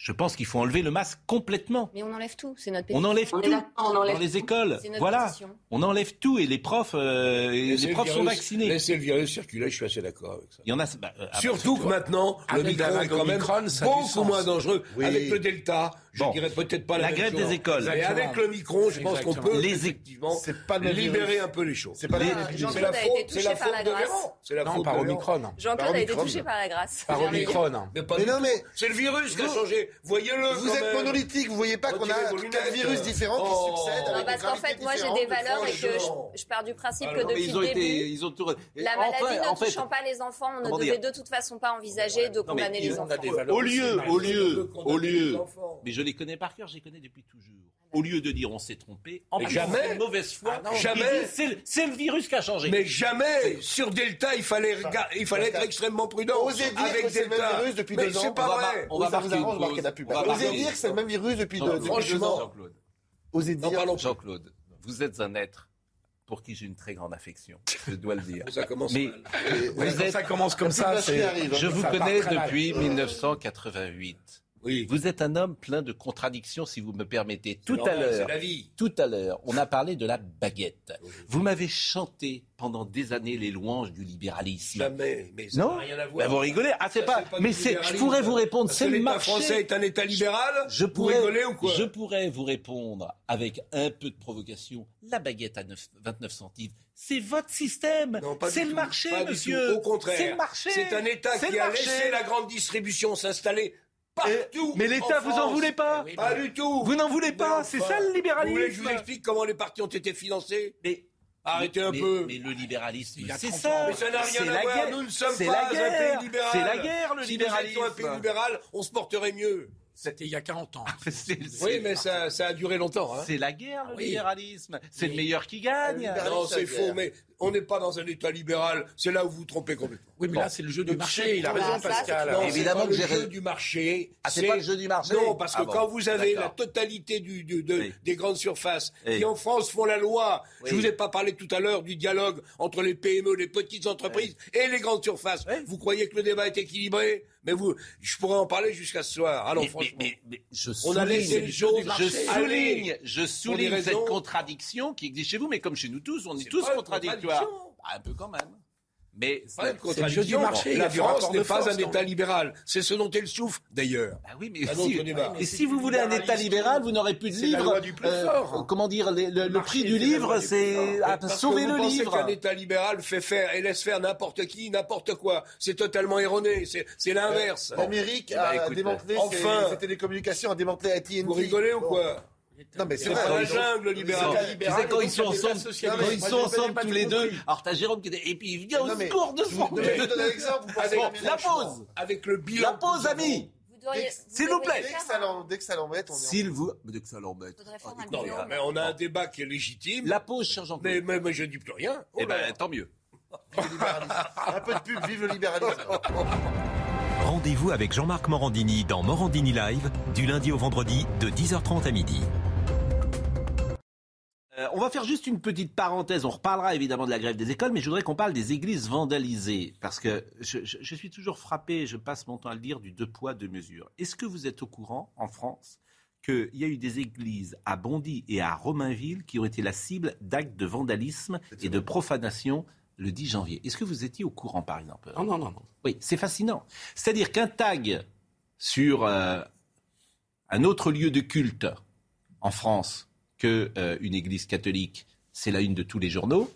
[SPEAKER 1] je pense qu'il faut enlever le masque complètement.
[SPEAKER 2] Mais on enlève tout, c'est notre
[SPEAKER 1] On enlève tout dans les écoles. Voilà, on enlève tout et les profs, euh, les profs sont vaccinés.
[SPEAKER 3] Laissez le virus circuler, je suis assez d'accord avec ça.
[SPEAKER 1] Il y en a.
[SPEAKER 3] Bah, euh, Surtout que maintenant, le micron est quand même beaucoup moins dangereux avec le Delta. Je ne dirais peut-être pas
[SPEAKER 1] la, grève des écoles.
[SPEAKER 3] Mais avec le micron, je pense qu'on peut les effectivement libérer un peu les choses.
[SPEAKER 2] C'est pas la faute, c'est la faute de Véran.
[SPEAKER 5] C'est la faute par Omicron.
[SPEAKER 2] Jean-Claude a été touché par la grâce.
[SPEAKER 5] Par Omicron.
[SPEAKER 3] Mais non mais c'est le virus qui a changé voyez-le.
[SPEAKER 4] Vous êtes monolithique, vous voyez pas qu'on a quatre virus différents qui oh. succèdent.
[SPEAKER 2] Non, parce qu'en fait, moi, j'ai des valeurs et que je, pars du principe que depuis le début, ils ont la maladie ne touchant pas les enfants, on ne devait de toute façon pas envisager de condamner les enfants.
[SPEAKER 1] Au lieu, au lieu, au lieu. Mais je les connais par cœur, je les connais depuis toujours au lieu de dire on s'est trompé, en jamais, mauvaise foi, ah jamais, c'est le virus qui a changé.
[SPEAKER 3] Mais jamais sur Delta, il fallait, il fallait être extrêmement prudent.
[SPEAKER 4] Osez dire avec que c'est le même virus depuis deux ans.
[SPEAKER 3] C'est pas vrai.
[SPEAKER 4] On va vous arrange marquer la pub. Osez dire que c'est le même virus depuis deux ans.
[SPEAKER 1] Osez dire. Jean-Claude, vous êtes un être pour qui j'ai une très grande affection, je dois le dire.
[SPEAKER 3] Ça commence
[SPEAKER 1] Mais
[SPEAKER 5] ça commence comme ça.
[SPEAKER 1] Je vous connais depuis 1988. Oui. Vous êtes un homme plein de contradictions, si vous me permettez. Tout à l'heure, tout à l'heure, on a parlé de la baguette. Vous m'avez chanté pendant des années les louanges du libéralisme.
[SPEAKER 3] Jamais, mais ça n'a rien à voir.
[SPEAKER 1] Ben vous rigolez Ah, c'est pas. mais c'est. Je pourrais vous répondre. C'est le marché.
[SPEAKER 3] français est un État libéral.
[SPEAKER 1] Je pourrais. ou quoi Je pourrais vous répondre avec un peu de provocation. La baguette à 29 centimes. C'est votre système. C'est le marché, monsieur.
[SPEAKER 3] Au contraire.
[SPEAKER 1] C'est le marché.
[SPEAKER 3] C'est un État qui a laissé la grande distribution s'installer partout.
[SPEAKER 1] mais l'État, vous en voulez pas
[SPEAKER 3] Pas du tout.
[SPEAKER 1] Vous n'en voulez pas. C'est ça le libéralisme. Vous voulez
[SPEAKER 3] que je vous explique comment les partis ont été financés Mais Arrêtez un peu.
[SPEAKER 1] Mais le libéralisme, c'est ça.
[SPEAKER 3] Mais ça n'a rien à voir. Nous ne sommes
[SPEAKER 1] pas
[SPEAKER 3] un pays libéral.
[SPEAKER 1] C'est la guerre, le libéralisme.
[SPEAKER 3] Si nous étions un pays libéral, on se porterait mieux.
[SPEAKER 5] C'était il y a 40 ans.
[SPEAKER 3] oui, mais ça, ça, a duré longtemps. Hein.
[SPEAKER 1] C'est la guerre, le libéralisme. C'est le meilleur qui gagne.
[SPEAKER 3] Non, c'est faux, mais on n'est pas dans un État libéral. C'est là où vous vous trompez complètement.
[SPEAKER 5] Oui, mais là, c'est le jeu du marché. Il a raison, Pascal.
[SPEAKER 3] Non, évidemment que le jeu du marché.
[SPEAKER 1] Ah, c'est pas le jeu du marché
[SPEAKER 3] Non, parce que ah quand vous avez la totalité du, des grandes surfaces qui, en France, font la loi. Je vous ai pas parlé tout à l'heure du dialogue entre les PME, les petites entreprises et les grandes surfaces. Vous croyez que le débat est équilibré? Mais vous, je pourrais en parler jusqu'à ce soir. Alors, franchement,
[SPEAKER 1] mais, je souligne, on a laissé les choses. Je souligne, je souligne cette contradiction qui existe chez vous, mais comme chez nous tous, on est, tous contradictoires. Ah, un peu quand même. Mais
[SPEAKER 3] c'est une contradiction. Du marché. La France n'est pas un État libéral. C'est ce dont elle souffre, d'ailleurs.
[SPEAKER 1] Ah oui, mais, si, et si vous voulez un État libéral, vous n'aurez plus de livre. Du plus euh, fort. Comment dire, le, prix du livre, c'est sauver le livre.
[SPEAKER 3] Vous pensez qu'un État libéral fait faire et laisse faire n'importe qui, n'importe quoi. C'est totalement erroné. C'est l'inverse.
[SPEAKER 4] L'Amérique a démantelé enfin, ses télécommunications, a démantelé AT&T.
[SPEAKER 3] Vous rigolez ou quoi?
[SPEAKER 4] Non, mais c'est
[SPEAKER 3] la jungle libérale.
[SPEAKER 1] Tu sais, quand ils sont ensemble, quand ils sont ensemble tous les deux, alors t'as Jérôme qui est, et puis il vient au secours de son.
[SPEAKER 4] Je vais donner un exemple.
[SPEAKER 1] La pause.
[SPEAKER 3] Avec le bilan.
[SPEAKER 1] La pause, amis. S'il vous plaît.
[SPEAKER 4] Dès que ça l'embête, on
[SPEAKER 1] S'il vous. Dès que ça l'embête.
[SPEAKER 3] Non, mais on a un débat qui est légitime.
[SPEAKER 1] La pause, cher Jean-Claude.
[SPEAKER 3] Mais, mais, je ne dis plus rien.
[SPEAKER 1] Eh ben, tant mieux.
[SPEAKER 4] Un peu de pub, vive le libéralisme.
[SPEAKER 12] Rendez-vous avec Jean-Marc Morandini dans Morandini Live, du lundi au vendredi, de 10h30 à midi.
[SPEAKER 1] Euh, on va faire juste une petite parenthèse. On reparlera évidemment de la grève des écoles, mais je voudrais qu'on parle des églises vandalisées. Parce que je, suis toujours frappé, je passe mon temps à le dire, du deux poids, deux mesures. Est-ce que vous êtes au courant, en France, qu'il y a eu des églises à Bondy et à Romainville qui ont été la cible d'actes de vandalisme et de profanation le 10 janvier Est-ce que vous étiez au courant, par exemple
[SPEAKER 5] Non, non, non. non.
[SPEAKER 1] Oui, c'est fascinant. C'est-à-dire qu'un tag sur euh, un autre lieu de culte en France qu'une euh, église catholique, c'est la une de tous les journaux,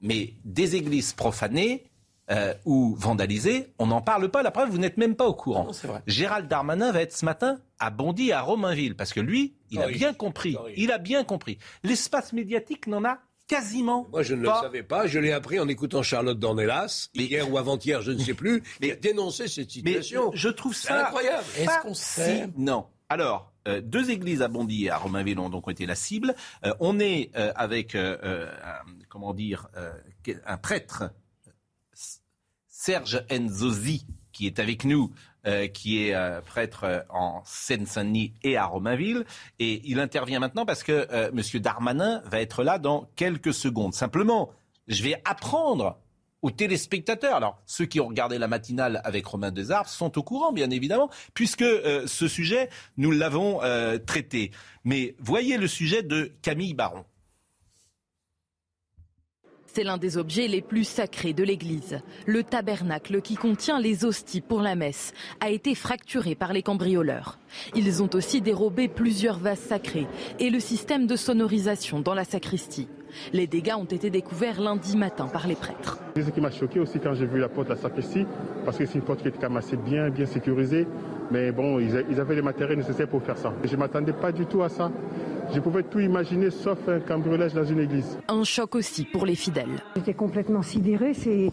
[SPEAKER 1] mais des églises profanées euh, ou vandalisées, on n'en parle pas. La preuve, vous n'êtes même pas au courant. Gérald Darmanin va être ce matin à Bondy, à Romainville, parce que lui, il a bien compris. Il a bien compris. L'espace médiatique n'en a quasiment.
[SPEAKER 3] Moi, je ne le savais pas. Je l'ai appris en écoutant Charlotte Dornelas, hier ou avant-hier, je ne sais plus, mais, qui a dénoncé cette situation.
[SPEAKER 1] Mais je trouve ça
[SPEAKER 3] incroyable.
[SPEAKER 5] Est-ce qu'on sait
[SPEAKER 1] Non. Alors, euh, deux églises à Bondy et à Romainville ont donc été la cible. Euh, on est euh, avec, comment dire, un prêtre, Serge Enzozi, qui est avec nous, qui est prêtre en Seine-Saint-Denis et à Romainville. Et il intervient maintenant parce que M. Darmanin va être là dans quelques secondes. Simplement, je vais apprendre aux téléspectateurs. Alors, ceux qui ont regardé la matinale avec Romain Desarbres sont au courant, bien évidemment, puisque euh, ce sujet, nous l'avons euh, traité. Mais voyez le sujet de Camille Baron.
[SPEAKER 6] C'est l'un des objets les plus sacrés de l'Église. Le tabernacle qui contient les hosties pour la messe a été fracturé par les cambrioleurs. Ils ont aussi dérobé plusieurs vases sacrés et le système de sonorisation dans la sacristie. Les dégâts ont été découverts lundi matin par les prêtres.
[SPEAKER 13] Ce qui m'a choqué aussi quand j'ai vu la porte de la sacristie, parce que c'est une porte qui était quand même assez bien, bien sécurisée. Mais bon, ils avaient les matériels nécessaires pour faire ça. Je ne m'attendais pas du tout à ça. Je pouvais tout imaginer sauf un cambriolage dans une église.
[SPEAKER 6] Un choc aussi pour les fidèles.
[SPEAKER 14] J'étais complètement sidéré. C'est.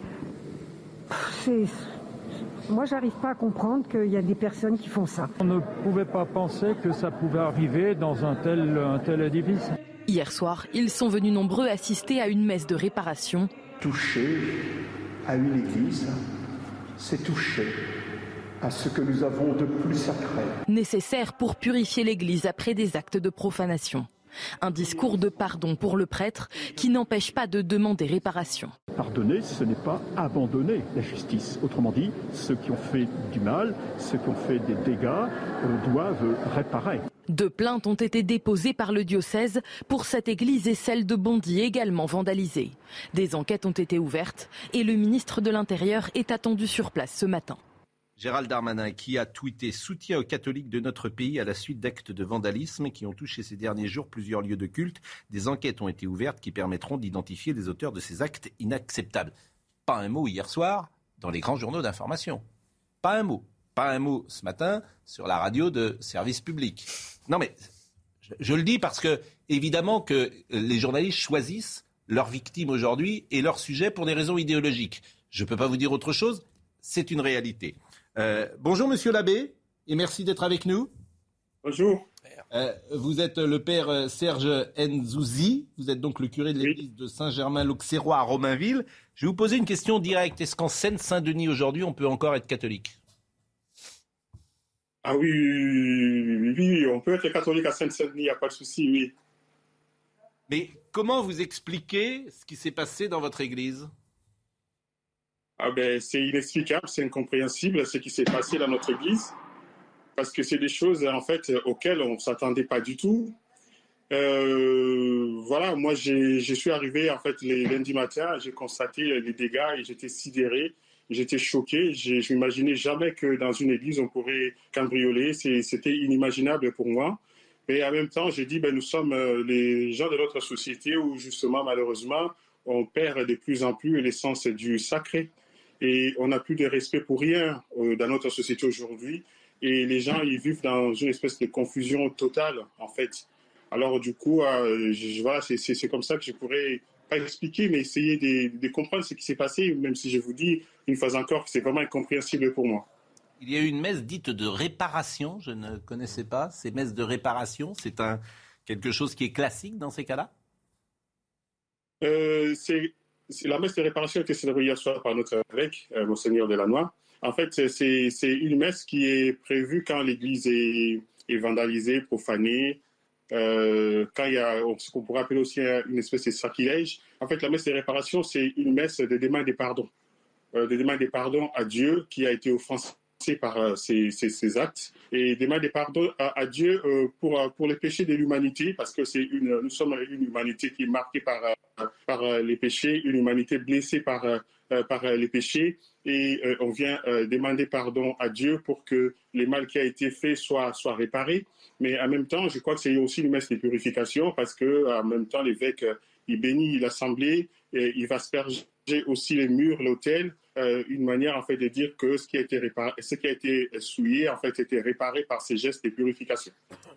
[SPEAKER 14] Moi, j'arrive pas à comprendre qu'il y a des personnes qui font ça.
[SPEAKER 15] On ne pouvait pas penser que ça pouvait arriver dans un tel, un tel édifice.
[SPEAKER 6] Hier soir, ils sont venus nombreux assister à une messe de réparation.
[SPEAKER 16] Toucher à une église, c'est toucher à ce que nous avons de plus sacré.
[SPEAKER 6] Nécessaire pour purifier l'Église après des actes de profanation. Un discours de pardon pour le prêtre qui n'empêche pas de demander réparation.
[SPEAKER 16] Pardonner, ce n'est pas abandonner la justice. Autrement dit, ceux qui ont fait du mal, ceux qui ont fait des dégâts, doivent réparer.
[SPEAKER 6] Deux plaintes ont été déposées par le diocèse pour cette église et celle de Bondy également vandalisée. Des enquêtes ont été ouvertes et le ministre de l'Intérieur est attendu sur place ce matin.
[SPEAKER 1] Gérald Darmanin qui a tweeté soutien aux catholiques de notre pays à la suite d'actes de vandalisme qui ont touché ces derniers jours plusieurs lieux de culte. Des enquêtes ont été ouvertes qui permettront d'identifier les auteurs de ces actes inacceptables. Pas un mot hier soir dans les grands journaux d'information. Pas un mot. Pas un mot ce matin sur la radio de service public. Non mais je, le dis parce que évidemment que les journalistes choisissent leurs victimes aujourd'hui et leurs sujets pour des raisons idéologiques. Je ne peux pas vous dire autre chose, c'est une réalité. Euh, bonjour Monsieur l'abbé et merci d'être avec nous.
[SPEAKER 17] Bonjour.
[SPEAKER 1] Euh, vous êtes le père euh, Serge Nzouzi, vous êtes donc le curé de l'église de Saint-Germain-l'Auxerrois à Romainville. Je vais vous poser une question directe. Est-ce qu'en Seine-Saint-Denis aujourd'hui on peut encore être catholique?
[SPEAKER 17] Ah oui, oui, oui, on peut être catholique à Seine-Saint-Denis, il n'y a pas de souci, oui.
[SPEAKER 1] Mais comment vous expliquez ce qui s'est passé dans votre église?
[SPEAKER 17] Ah ben, c'est inexplicable, c'est incompréhensible ce qui s'est passé dans notre Église, parce que c'est des choses en fait auxquelles on ne s'attendait pas du tout. Euh, voilà, moi je suis arrivé en fait les lundis matin, j'ai constaté les dégâts et j'étais sidéré, j'étais choqué. Je n'imaginais jamais que dans une église on pourrait cambrioler, c'était inimaginable pour moi. Mais en même temps, j'ai dit, ben, nous sommes euh, les gens de notre société où justement malheureusement on perd de plus en plus l'essence du sacré et on n'a plus de respect pour rien euh, dans notre société aujourd'hui. Et les gens, ils vivent dans une espèce de confusion totale, en fait. Alors, du coup, euh, voilà, c'est comme ça que je pourrais pas expliquer, mais essayer de, de comprendre ce qui s'est passé, même si je vous dis une fois encore que c'est vraiment incompréhensible pour moi.
[SPEAKER 1] Il y a eu une messe dite de réparation, je ne connaissais pas. Ces messes de réparation, c'est un, quelque chose qui est classique dans ces cas-là?
[SPEAKER 17] Euh, C'est la messe de réparation a été célébrée hier soir par notre évêque, euh, Monseigneur Delannoy. En fait, c'est une messe qui est prévue quand l'église est, vandalisée, profanée, euh, quand il y a ce qu'on pourrait appeler aussi une espèce de sacrilège. En fait, la messe de réparation, c'est une messe de demande des pardons. Euh, de demande des pardons à Dieu qui a été offensé par euh, ces, actes et demander pardon à, à Dieu euh, pour, pour les péchés de l'humanité parce que c'est une, nous sommes une humanité qui est marquée par, par les péchés, une humanité blessée par, par les péchés et on vient demander pardon à Dieu pour que les mal qui a été fait soient, soient réparés. Mais en même temps, je crois que c'est aussi une messe de purification parce que en même temps, l'évêque, il bénit l'assemblée, et il va asperger aussi les murs, l'autel, euh, une manière en fait de dire que ce qui a été réparé, ce qui a été souillé en fait était réparé par ces gestes de purification.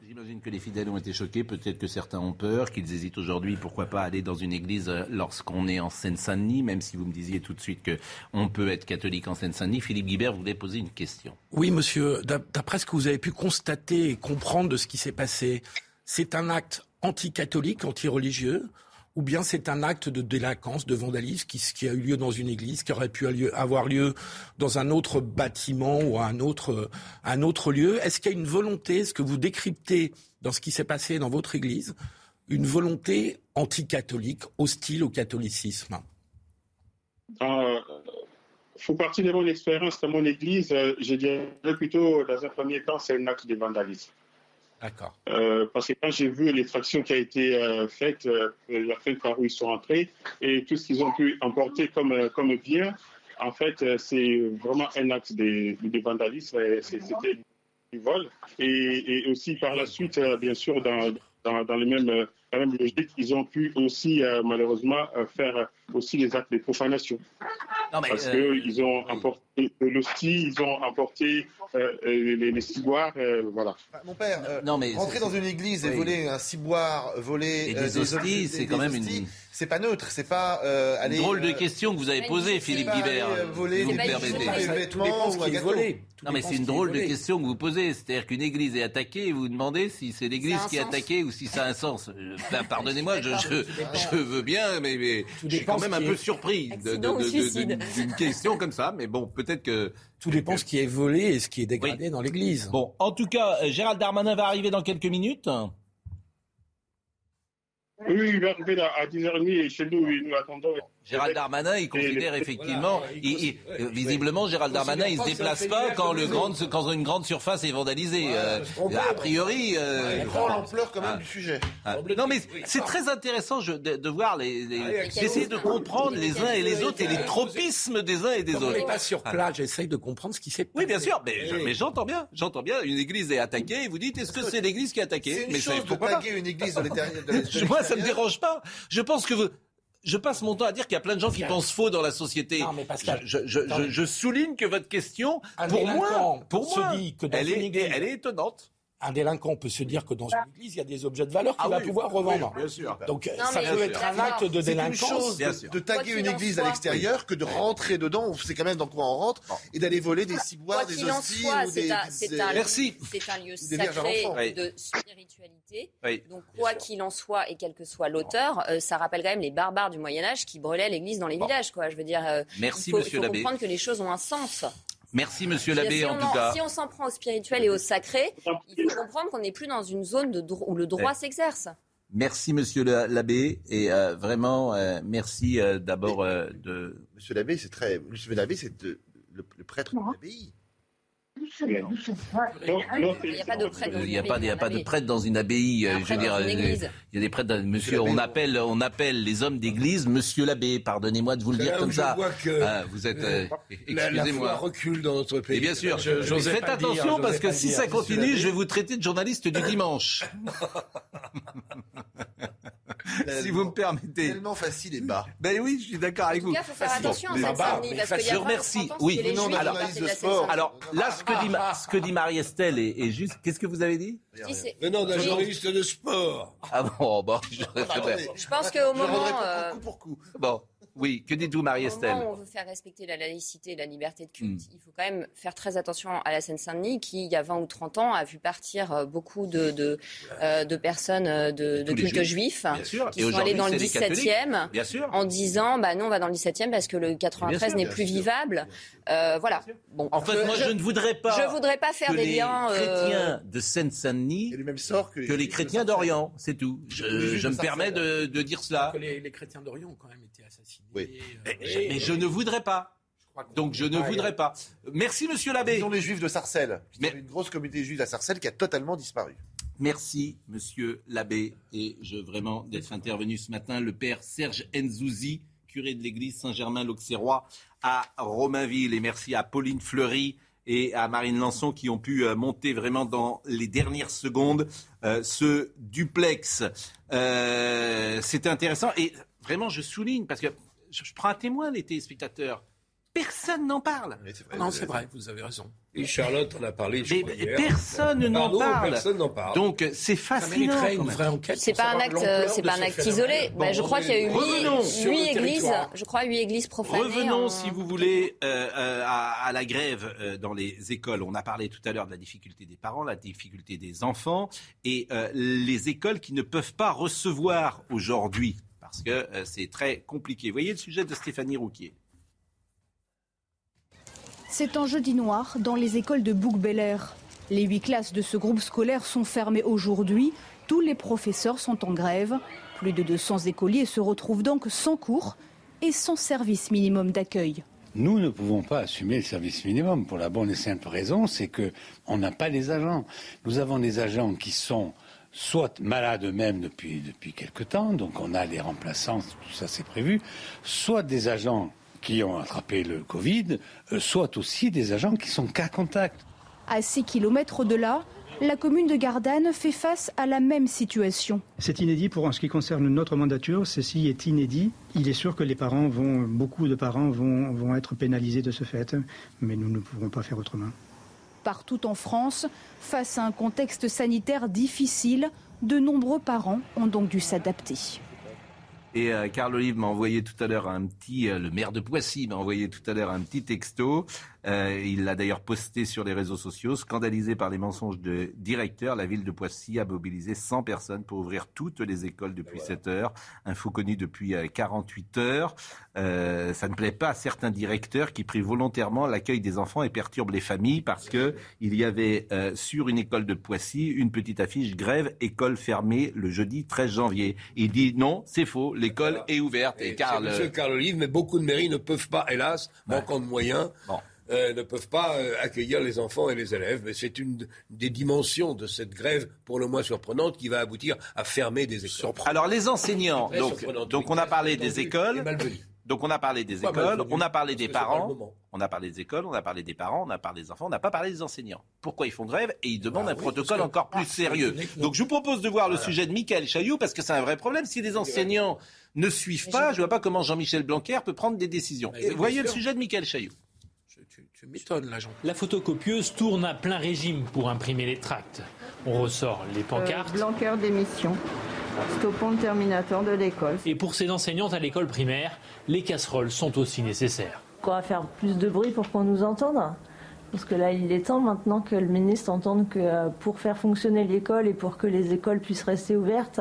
[SPEAKER 1] J'imagine que les fidèles ont été choqués, peut-être que certains ont peur, qu'ils hésitent aujourd'hui, pourquoi pas aller dans une église euh, lorsqu'on est en Seine-Saint-Denis, même si vous me disiez tout de suite que on peut être catholique en Seine-Saint-Denis. Philippe Guibert voulait poser une question.
[SPEAKER 5] Oui, monsieur, d'après ce que vous avez pu constater et comprendre de ce qui s'est passé, c'est un acte anti-catholique, anti-religieux ou bien c'est un acte de délinquance, de vandalisme qui, a eu lieu dans une église, qui aurait pu avoir lieu dans un autre bâtiment ou un autre, un autre lieu. Est-ce qu'il y a une volonté, ce que vous décryptez dans ce qui s'est passé dans votre église, une volonté anticatholique, hostile au catholicisme?
[SPEAKER 17] Euh, faut partir de mon expérience dans mon église. Euh, je dirais plutôt, dans un premier temps, c'est un acte de vandalisme. Euh, parce que quand j'ai vu l'extraction qui a été euh, faite, euh, la fête par où ils sont entrés, et tout ce qu'ils ont pu emporter comme, euh, comme bien, en fait, c'est vraiment un acte de, vandalisme. C'était du vol. Et, aussi par la suite, bien sûr, dans, dans, dans les mêmes la même logique, ils ont pu aussi malheureusement faire aussi les actes de profanation. Non, mais, Parce euh, qu'ils ont emporté l'hostie, ils ont emporté les, les, ciboires, voilà.
[SPEAKER 4] Bah, mon père, non, mais rentrer dans une église et voler un ciboire, voler
[SPEAKER 1] des, hosties, c'est quand même une
[SPEAKER 4] c'est pas neutre, c'est pas
[SPEAKER 1] euh, aller. Une drôle de question que vous avez posée, Philippe Guibert.
[SPEAKER 4] voler vous permettez. vêtements ou gâteau.
[SPEAKER 1] Non, mais c'est une drôle de question que vous posez. C'est-à-dire qu'une église est attaquée et vous demandez si c'est l'église qui est attaquée ou si ça a un sens. Ben, pardonnez-moi, je, je, veux bien, mais, mais je suis quand même un peu surpris d'une question comme ça. Mais bon, peut-être que.
[SPEAKER 5] Tout dépend ce qui est volé et ce qui est dégradé dans l'église.
[SPEAKER 1] Bon, en tout cas, euh, Gérald Darmanin va arriver dans quelques minutes.
[SPEAKER 17] Oui, il va arriver à 10h30 et chez nous, nous attendons.
[SPEAKER 1] Gérald Darmanin, il considère effectivement, visiblement, Gérald Darmanin, il se déplace pas quand, le grand, quand une grande surface est vandalisée. Euh, a priori,
[SPEAKER 4] euh, il prend l'ampleur quand même du sujet.
[SPEAKER 1] Ah. non, mais c'est très intéressant de, voir les, d'essayer de comprendre les uns et les autres et les tropismes des uns et des autres. On
[SPEAKER 5] n'est pas sur place, j'essaye de comprendre ce qui s'est passé.
[SPEAKER 1] Oui, bien sûr, mais, j'entends bien, j'entends bien. Une église est attaquée et vous dites, est-ce que c'est l'église qui est attaquée?
[SPEAKER 4] C'est une mais chose de taguer une église dans les
[SPEAKER 1] Moi, ça me dérange pas. Je pense que vous je passe mon temps à dire qu'il y a plein de gens qui pensent faux dans la société. Non, mais Pascal, je, je, je, je, souligne que votre question, pour moi, pour moi, dit que elle, est, elle est étonnante
[SPEAKER 5] un délinquant peut se dire que dans une église, il y a des objets de valeur qu'il ah va pouvoir revendre.
[SPEAKER 1] bien sûr.
[SPEAKER 5] Donc ça peut être un acte de délinquance.
[SPEAKER 4] de taguer une église à l'extérieur que de rentrer dedans, c'est quand même dans quoi on rentre, et d'aller voler des ciboires, des hosties ou des...
[SPEAKER 2] C'est un, Merci. C'est un lieu sacré de spiritualité. Donc quoi qu'il en soit, et quel que soit l'auteur, euh, ça rappelle quand même les barbares du Moyen-Âge qui brûlaient l'église dans les villages. Quoi. Je veux dire, euh,
[SPEAKER 1] Merci,
[SPEAKER 2] il faut,
[SPEAKER 1] monsieur
[SPEAKER 2] il faut comprendre que les choses ont un sens.
[SPEAKER 1] Merci, monsieur l'abbé, en, tout cas.
[SPEAKER 2] Si on s'en prend au spirituel et au sacré, il faut comprendre qu'on n'est plus dans une zone de où le droit s'exerce.
[SPEAKER 1] Merci, monsieur l'abbé, et euh, vraiment, euh, merci euh, d'abord de.
[SPEAKER 4] Monsieur l'abbé, c'est très. Monsieur l'abbé, c'est le, le, prêtre de l'abbaye.
[SPEAKER 2] Il n'y a pas de prêtre dans une,
[SPEAKER 1] a pas, pas de prêtre dans une abbaye. Je veux dire, il y a des prêtres. Monsieur, on appelle, on appelle les hommes d'église Monsieur l'abbé. Pardonnez-moi de vous le dire comme ça. Ah, vous êtes. Euh, excusez-moi.
[SPEAKER 3] recule dans notre pays.
[SPEAKER 1] Et bien sûr. faites attention parce que si ça continue, je vais vous traiter de journaliste du dimanche. si vous me permettez.
[SPEAKER 4] Tellement facile et bas.
[SPEAKER 1] Ben oui, je suis d'accord avec vous.
[SPEAKER 2] Il faut faire attention à ça,
[SPEAKER 1] Je remercie. Oui, alors, alors là, ce que dit, ce que dit Marie-Estelle est, juste. Qu'est-ce que vous avez dit?
[SPEAKER 3] Venant d'un journaliste de sport.
[SPEAKER 1] Ah bon, bon,
[SPEAKER 2] je, je pense qu'au moment.
[SPEAKER 4] coup pour coup.
[SPEAKER 1] Bon. Oui, que dites-vous, Marie-Estelle
[SPEAKER 2] on veut faire respecter la laïcité et la liberté de culte, hmm. il faut quand même faire très attention à la Seine-Saint-Denis, qui, il y a 20 ou 30 ans, a vu partir euh, beaucoup de, de, euh, de personnes euh, de, de culte juif, qui sont allés dans le 17e en disant bah, nous, on va dans le 17e parce que le 93 n'est plus vivable. voilà.
[SPEAKER 1] Bon, en fait, moi, je, ne voudrais pas.
[SPEAKER 2] Je voudrais pas faire des liens.
[SPEAKER 1] Les chrétiens de Seine-Saint-Denis que, que, les, chrétiens d'Orient, c'est tout. Je, me permets de, dire cela.
[SPEAKER 5] les, les chrétiens d'Orient ont quand même été assassinés.
[SPEAKER 1] Oui. Euh, mais, je ne voudrais pas. Donc je ne voudrais pas. Merci Monsieur l'abbé.
[SPEAKER 4] Ils ont les Juifs de Sarcelles. Mais... Une grosse communauté juive à Sarcelles qui a totalement disparu.
[SPEAKER 1] Merci Monsieur l'abbé et je vraiment d'être intervenu ce matin. Le père Serge Enzouzi, curé de l'église Saint-Germain-l'Auxerrois à Romainville et merci à Pauline Fleury et à Marine Lançon qui ont pu euh, monter vraiment dans les dernières secondes euh, ce duplex. C'était intéressant et vraiment je souligne parce que je, prends un témoin, les téléspectateurs. Personne n'en parle.
[SPEAKER 5] non, c'est vrai, vous avez raison.
[SPEAKER 3] Et Charlotte en a parlé. Je
[SPEAKER 1] mais, personne n'en parle.
[SPEAKER 3] Personne n'en parle.
[SPEAKER 1] Donc c'est fascinant.
[SPEAKER 2] C'est pas un acte, c'est pas un acte isolé. Ben, je crois qu'il y a eu huit, églises. Je crois huit églises profanées.
[SPEAKER 1] Revenons, si vous voulez, euh, euh, à, la grève euh, dans les écoles. On a parlé tout à l'heure de la difficulté des parents, la difficulté des enfants et les écoles qui ne peuvent pas recevoir aujourd'hui parce que euh, c'est très compliqué. Voyez le sujet de Stéphanie Rouquier?
[SPEAKER 18] C'est un jeudi noir dans les écoles de bouc Les huit classes de ce groupe scolaire sont fermées aujourd'hui. Tous les professeurs sont en grève. Plus de 200 écoliers se retrouvent donc sans cours et sans service minimum d'accueil.
[SPEAKER 19] Nous ne pouvons pas assumer le service minimum pour la bonne et simple raison, c'est que on n'a pas les agents. Nous avons des agents qui sont soit malades eux-mêmes depuis, depuis quelque temps, donc on a des remplaçants, tout ça c'est prévu, soit des agents qui ont attrapé le Covid, euh, soit aussi des agents qui sont cas contact.
[SPEAKER 18] À 6 km de là, la commune de Gardanne fait face à la même situation.
[SPEAKER 20] C'est inédit pour en ce qui concerne notre mandature. Ceci est inédit. Il est sûr que les parents vont, beaucoup de parents vont, vont être pénalisés de ce fait, mais nous ne pourrons pas faire autrement.
[SPEAKER 18] Partout en France, face à un contexte sanitaire difficile, de nombreux parents ont donc dû s'adapter.
[SPEAKER 1] Et euh, Carl Olive m'a envoyé tout à l'heure un petit, euh, le maire de Poissy m'a envoyé tout à l'heure un petit texto euh, il l'a d'ailleurs posté sur les réseaux sociaux. Scandalisé par les mensonges de directeur, la ville de Poissy a mobilisé 100 personnes pour ouvrir toutes les écoles depuis 7 heures. Info connue depuis 48 euh, heures. Euh, ça ne plaît pas à certains directeurs qui privent volontairement l'accueil des enfants et perturbent les familles parce que il y avait sur une école de Poissy une petite affiche grève école fermée le jeudi 13 janvier. Il dit non, c'est faux, l'école est ouverte.
[SPEAKER 3] Et, Carl, Monsieur Carl Olive, mais beaucoup de mairies ne peuvent pas, hélas, manquant de moyens. Euh, ne peuvent pas euh, accueillir les enfants et les élèves. Mais c'est une des dimensions de cette grève, pour le moins surprenante, qui va aboutir à fermer des écoles.
[SPEAKER 1] Alors les enseignants, donc, donc on a parlé des écoles. Donc on a parlé des écoles, on a parlé des parents, on a parlé des écoles, on a parlé des parents, on a parlé des enfants, on n'a pas parlé des enseignants. Pourquoi ils font grève? Et ils demandent bah un protocole encore plus sérieux. Donc je vous propose de voir le sujet de Michael Chailloux parce que c'est un vrai problème. Si les enseignants ne suivent pas, je ne vois pas comment Jean-Michel Blanquer peut prendre des décisions. voyez le sujet de Michael Chailloux.
[SPEAKER 21] La photocopieuse tourne à plein régime pour imprimer les tracts. On ressort les pancartes.
[SPEAKER 22] Euh, Blanqueur d'émission. Stoppons le terminateur de l'école.
[SPEAKER 21] Et pour ces enseignantes à l'école primaire, les casseroles sont aussi nécessaires.
[SPEAKER 22] On va faire plus de bruit pour qu'on nous entende parce que là, il est temps maintenant que le ministre entende que euh, pour faire fonctionner l'école et pour que les écoles puissent rester ouvertes,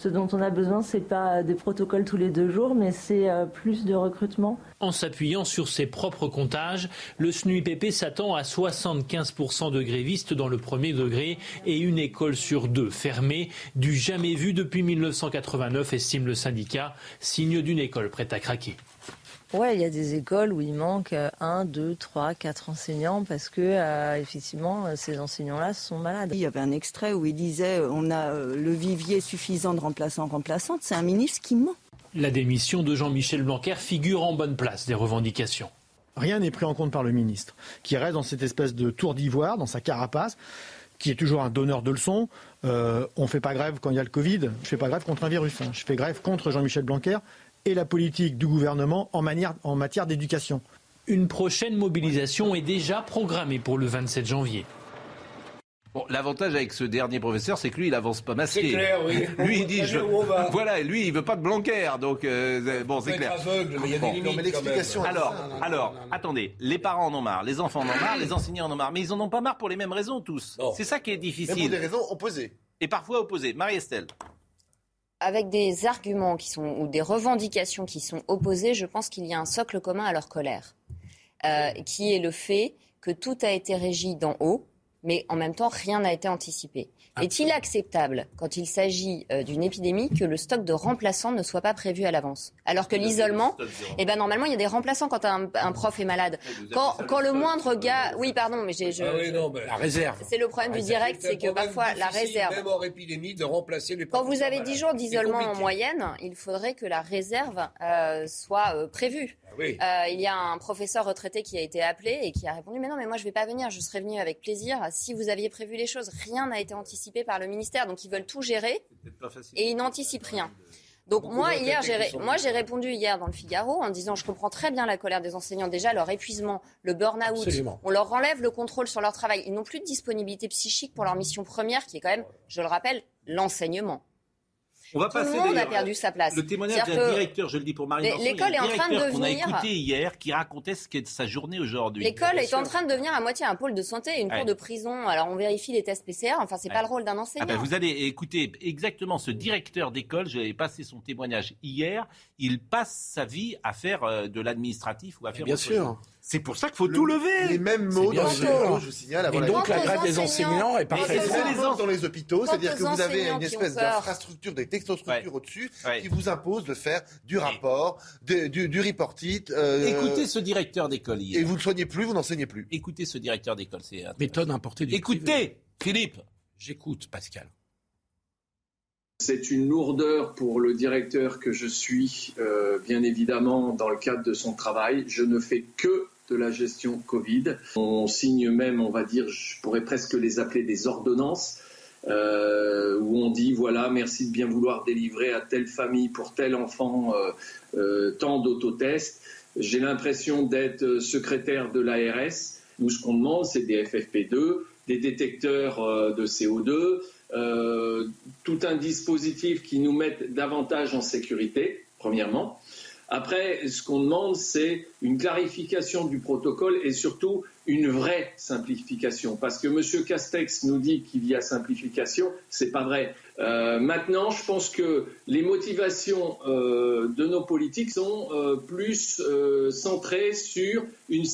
[SPEAKER 22] ce dont on a besoin, ce n'est pas des protocoles tous les deux jours, mais c'est euh, plus de recrutement.
[SPEAKER 21] En s'appuyant sur ses propres comptages, le SNUIPP s'attend à 75% de grévistes dans le premier degré et une école sur deux fermée, du jamais vu depuis 1989, estime le syndicat, signe d'une école prête à craquer.
[SPEAKER 22] Ouais, il y a des écoles où il manque euh, un, deux, trois, quatre enseignants parce que euh, effectivement euh, ces enseignants-là sont malades.
[SPEAKER 23] Il y avait un extrait où il disait on a le vivier suffisant de remplaçants remplaçantes. C'est un ministre qui ment.
[SPEAKER 21] La démission de Jean-Michel Blanquer figure en bonne place des revendications.
[SPEAKER 20] Rien n'est pris en compte par le ministre, qui reste dans cette espèce de tour d'ivoire, dans sa carapace qui est toujours un donneur de leçons. on ne fait pas grève quand il y a le Covid. Je ne fais pas grève contre un virus. Hein. Je fais grève contre Jean-Michel Blanquer et la politique du gouvernement en, en matière d'éducation.
[SPEAKER 21] Une prochaine mobilisation est déjà programmée pour le 27 janvier.
[SPEAKER 1] Bon, l'avantage avec ce dernier professeur, c'est que lui, il avance pas masqué.
[SPEAKER 3] C'est clair, oui.
[SPEAKER 1] lui, il dit, je... voilà, lui, il veut pas de Blanquer, donc euh, bon, c'est clair.
[SPEAKER 3] Aveugle, mais il y a des limites. mais l'explication.
[SPEAKER 1] Alors, alors, attendez, les parents en ont marre, les enfants en ont marre, les enseignants en ont marre, mais ils en ont pas marre pour les mêmes raisons tous. C'est ça qui est difficile. Mais
[SPEAKER 4] pour des raisons opposées.
[SPEAKER 1] Et parfois opposées. Marie-Estelle
[SPEAKER 2] avec des arguments qui sont ou des revendications qui sont opposées, je pense qu'il y a un socle commun à leur colère, euh, qui est le fait que tout a été régi d'en haut, mais en même temps rien n'a été anticipé. Est-il acceptable, quand il s'agit euh, d'une épidémie, que le stock de remplaçants ne soit pas prévu à l'avance? Alors que l'isolement, eh ben, normalement, il y a des remplaçants quand un, prof est malade. Quand, quand le moindre gars... Oui, pardon, mais j'ai... Je...
[SPEAKER 3] Ah
[SPEAKER 5] la réserve.
[SPEAKER 2] C'est le problème du direct, c'est que parfois, la réserve...
[SPEAKER 3] Même hors épidémie, de remplacer les
[SPEAKER 2] Quand vous avez 10 jours d'isolement en moyenne, il faudrait que la réserve euh, soit euh, prévue. Ah il y a un professeur retraité qui a été appelé et qui a répondu Mais non, mais moi je ne vais pas venir, je serais venu avec plaisir si vous aviez prévu les choses. Rien n'a été anticipé par le ministère. Donc ils veulent tout gérer et ils n'anticipent rien. Donc moi hier, j'ai moi j'ai répondu hier dans le Figaro en disant je comprends très bien la colère des enseignants déjà leur épuisement, le burn-out, on leur enlève le contrôle sur leur travail, ils n'ont plus de disponibilité psychique pour leur mission première qui est quand même, je le rappelle, l'enseignement.
[SPEAKER 1] On va
[SPEAKER 2] Tout le monde a perdu sa place.
[SPEAKER 1] Le témoignage d'un directeur, je le dis pour Marine
[SPEAKER 2] L'école est en train de devenir.
[SPEAKER 1] qu'on a écouté hier, qui racontait ce qu'est sa journée aujourd'hui.
[SPEAKER 2] L'école est en train de devenir à moitié un pôle de santé et une cour de prison. Alors on vérifie les tests PCR. Enfin, c'est pas le rôle d'un enseignant.
[SPEAKER 1] Ah ben, vous allez écouter exactement ce directeur d'école. J'avais passé son témoignage hier. Il passe sa vie à faire euh, de l'administratif ou à faire.
[SPEAKER 5] Bien sûr.
[SPEAKER 1] C'est pour ça qu'il faut tout lever.
[SPEAKER 4] Les mêmes mots dans
[SPEAKER 5] je vous signale. Avant et donc la grève des enseignants est parfaite.
[SPEAKER 4] dans les hôpitaux, c'est-à-dire que vous avez une espèce d'infrastructure, des technostructures au-dessus qui vous impose de faire du rapport, du, du report
[SPEAKER 1] euh, Écoutez ce directeur d'école
[SPEAKER 4] Et vous ne soignez plus, vous n'enseignez plus.
[SPEAKER 1] Écoutez ce directeur d'école. C'est
[SPEAKER 5] méthode importée du
[SPEAKER 1] Écoutez, Philippe.
[SPEAKER 5] J'écoute, Pascal.
[SPEAKER 24] C'est une lourdeur pour le directeur que je suis, euh, bien évidemment, dans le cadre de son travail. Je ne fais que
[SPEAKER 25] de la gestion Covid. On signe même, on va dire, je pourrais presque les appeler des ordonnances, euh, où on dit voilà, merci de bien vouloir délivrer à telle famille pour tel enfant euh, tant d'autotests. J'ai l'impression d'être secrétaire de l'ARS. Nous, ce qu'on demande, c'est des FFP2, des détecteurs de CO2, tout un dispositif qui nous mette davantage en sécurité, premièrement. Après, ce qu'on demande, c'est une clarification du protocole et surtout une vraie simplification. Parce que M. Castex nous dit qu'il y a simplification, c'est pas vrai. Euh, maintenant, je pense que les motivations euh, de nos politiques sont euh, plus centrées sur une,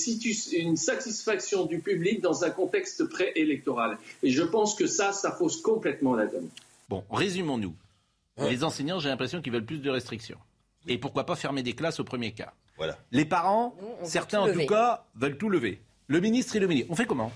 [SPEAKER 25] une, satisfaction du public dans un contexte préélectoral. Et je pense que ça, ça fausse complètement la donne.
[SPEAKER 1] Bon, résumons-nous. Les enseignants, j'ai l'impression qu'ils veulent plus de restrictions. Et pourquoi pas fermer des classes au premier cas
[SPEAKER 4] Voilà.
[SPEAKER 1] Les parents, certains en tout cas, veulent tout lever. Le ministre et le ministre. On fait comment?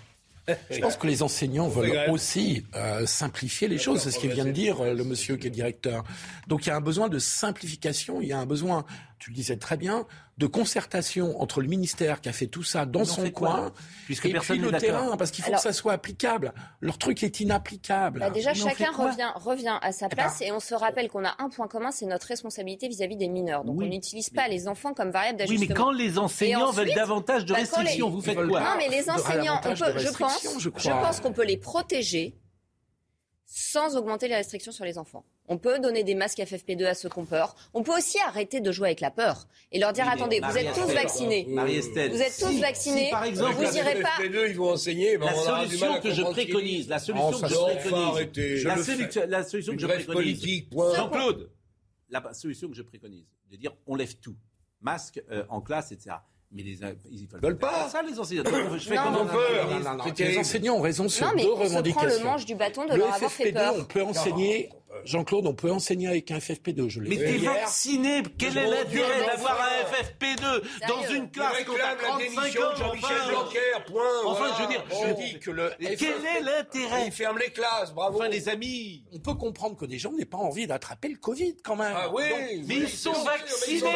[SPEAKER 5] Je pense que les enseignants veulent aussi euh, simplifier les choses. C'est ce qu'il vient de dire euh, le monsieur qui est directeur. Donc il y a un besoin de simplification, il y a un besoin, tu le disais très bien, de concertation entre le ministère qui a fait tout ça dans son coin puisque et puis le terrain, parce qu'il faut que ça soit applicable. Leur truc est inapplicable.
[SPEAKER 2] Bah déjà, chacun revient, revient à sa eh ben, place et on se rappelle qu'on a un point commun, c'est notre responsabilité vis-à-vis des mineurs. Donc on n'utilise pas les enfants comme variable d'ajustement.
[SPEAKER 1] Oui, mais quand les enseignants veulent davantage de bah, restrictions, vous faites quoi
[SPEAKER 2] Non, mais les enseignants, on peut, je pense, je, je pense qu'on peut les protéger sans augmenter les restrictions sur les enfants. On peut donner des masques FFP2 à ceux qui ont peur. On peut aussi arrêter de jouer avec la peur et leur dire attendez, vous êtes tous vaccinés. Vous êtes tous vaccinés. par exemple, vous irez pas.
[SPEAKER 3] FFP2, ils vont enseigner.
[SPEAKER 1] la solution que je préconise, la solution que je préconise, la solution que je préconise, Jean-Claude, la solution que je préconise, de dire on lève tout, masque euh, en classe, etc. Mais les,
[SPEAKER 3] ils veulent, veulent pas.
[SPEAKER 1] Ça, les enseignants. Je
[SPEAKER 5] fais non, peur. Les enseignants ont raison sur non, mais deux revendications.
[SPEAKER 2] On se prend le manche du bâton de leur avoir fait peur.
[SPEAKER 5] On peut enseigner Jean-Claude, on peut enseigner avec un FFP2, je l'ai
[SPEAKER 1] Mais t'es vacciné, quel est l'intérêt d'avoir un FFP2 dans une classe quand t'as 35 ans
[SPEAKER 3] Jean-Michel Blanquer, point.
[SPEAKER 1] Enfin, je veux dire, je dis que le... Quel est l'intérêt
[SPEAKER 3] Il ferme les classes, bravo.
[SPEAKER 1] Enfin, les amis...
[SPEAKER 5] On peut comprendre que des gens n'aient pas envie d'attraper le Covid, quand même.
[SPEAKER 3] Ah oui
[SPEAKER 1] Mais ils sont vaccinés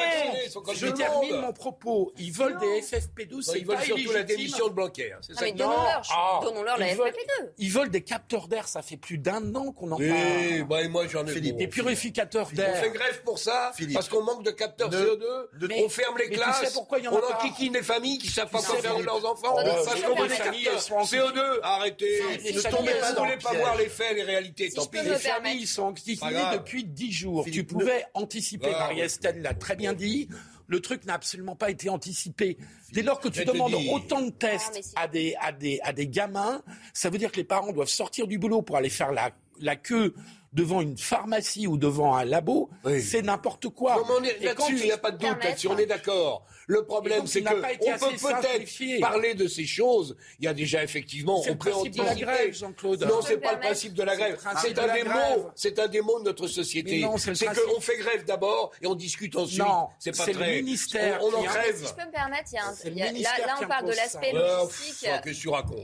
[SPEAKER 5] Je termine mon propos. Ils veulent des FFP2, c'est
[SPEAKER 3] Ils veulent surtout la démission de Blanquer.
[SPEAKER 2] Donnons-leur la FFP2.
[SPEAKER 5] Ils veulent des capteurs d'air, ça fait plus d'un an qu'on en parle.
[SPEAKER 3] Moi, j'en ai
[SPEAKER 5] Des purificateurs d'air.
[SPEAKER 3] On fait grève pour ça, parce qu'on manque de capteurs CO2. on ferme les classes. on enquiquine les familles qui savent pas quoi faire de leurs enfants. Parce qu'on veut des capteurs CO2. Arrêtez. Ne tombez pas dans voulez pas voir les faits, les réalités. Tant pis.
[SPEAKER 5] Les familles sont enquiquinées depuis 10 jours. Tu pouvais anticiper. Marie-Estelle l'a très bien dit le truc n'a absolument pas été anticipé. Dès lors que tu demandes autant de tests à, des, à, des, à des gamins, ça veut dire que les parents doivent sortir du boulot pour aller faire la, la queue devant une pharmacie ou devant un labo, c'est n'importe quoi.
[SPEAKER 3] Là-dessus, il n'y a pas de doute, là-dessus, on est d'accord. Le problème, c'est qu'on peut peut-être parler de ces choses. Il y a déjà effectivement,
[SPEAKER 5] on peut
[SPEAKER 3] de
[SPEAKER 5] la grève, Jean-Claude.
[SPEAKER 3] Non, c'est pas le principe de la grève. C'est un des mots. C'est un des mots de notre société. C'est qu'on fait grève d'abord et on discute ensuite. Non, c'est pas très.
[SPEAKER 5] Le ministère.
[SPEAKER 3] On, en crève.
[SPEAKER 2] Si je peux me permettre, il y a un. Là, on parle de l'aspect logistique.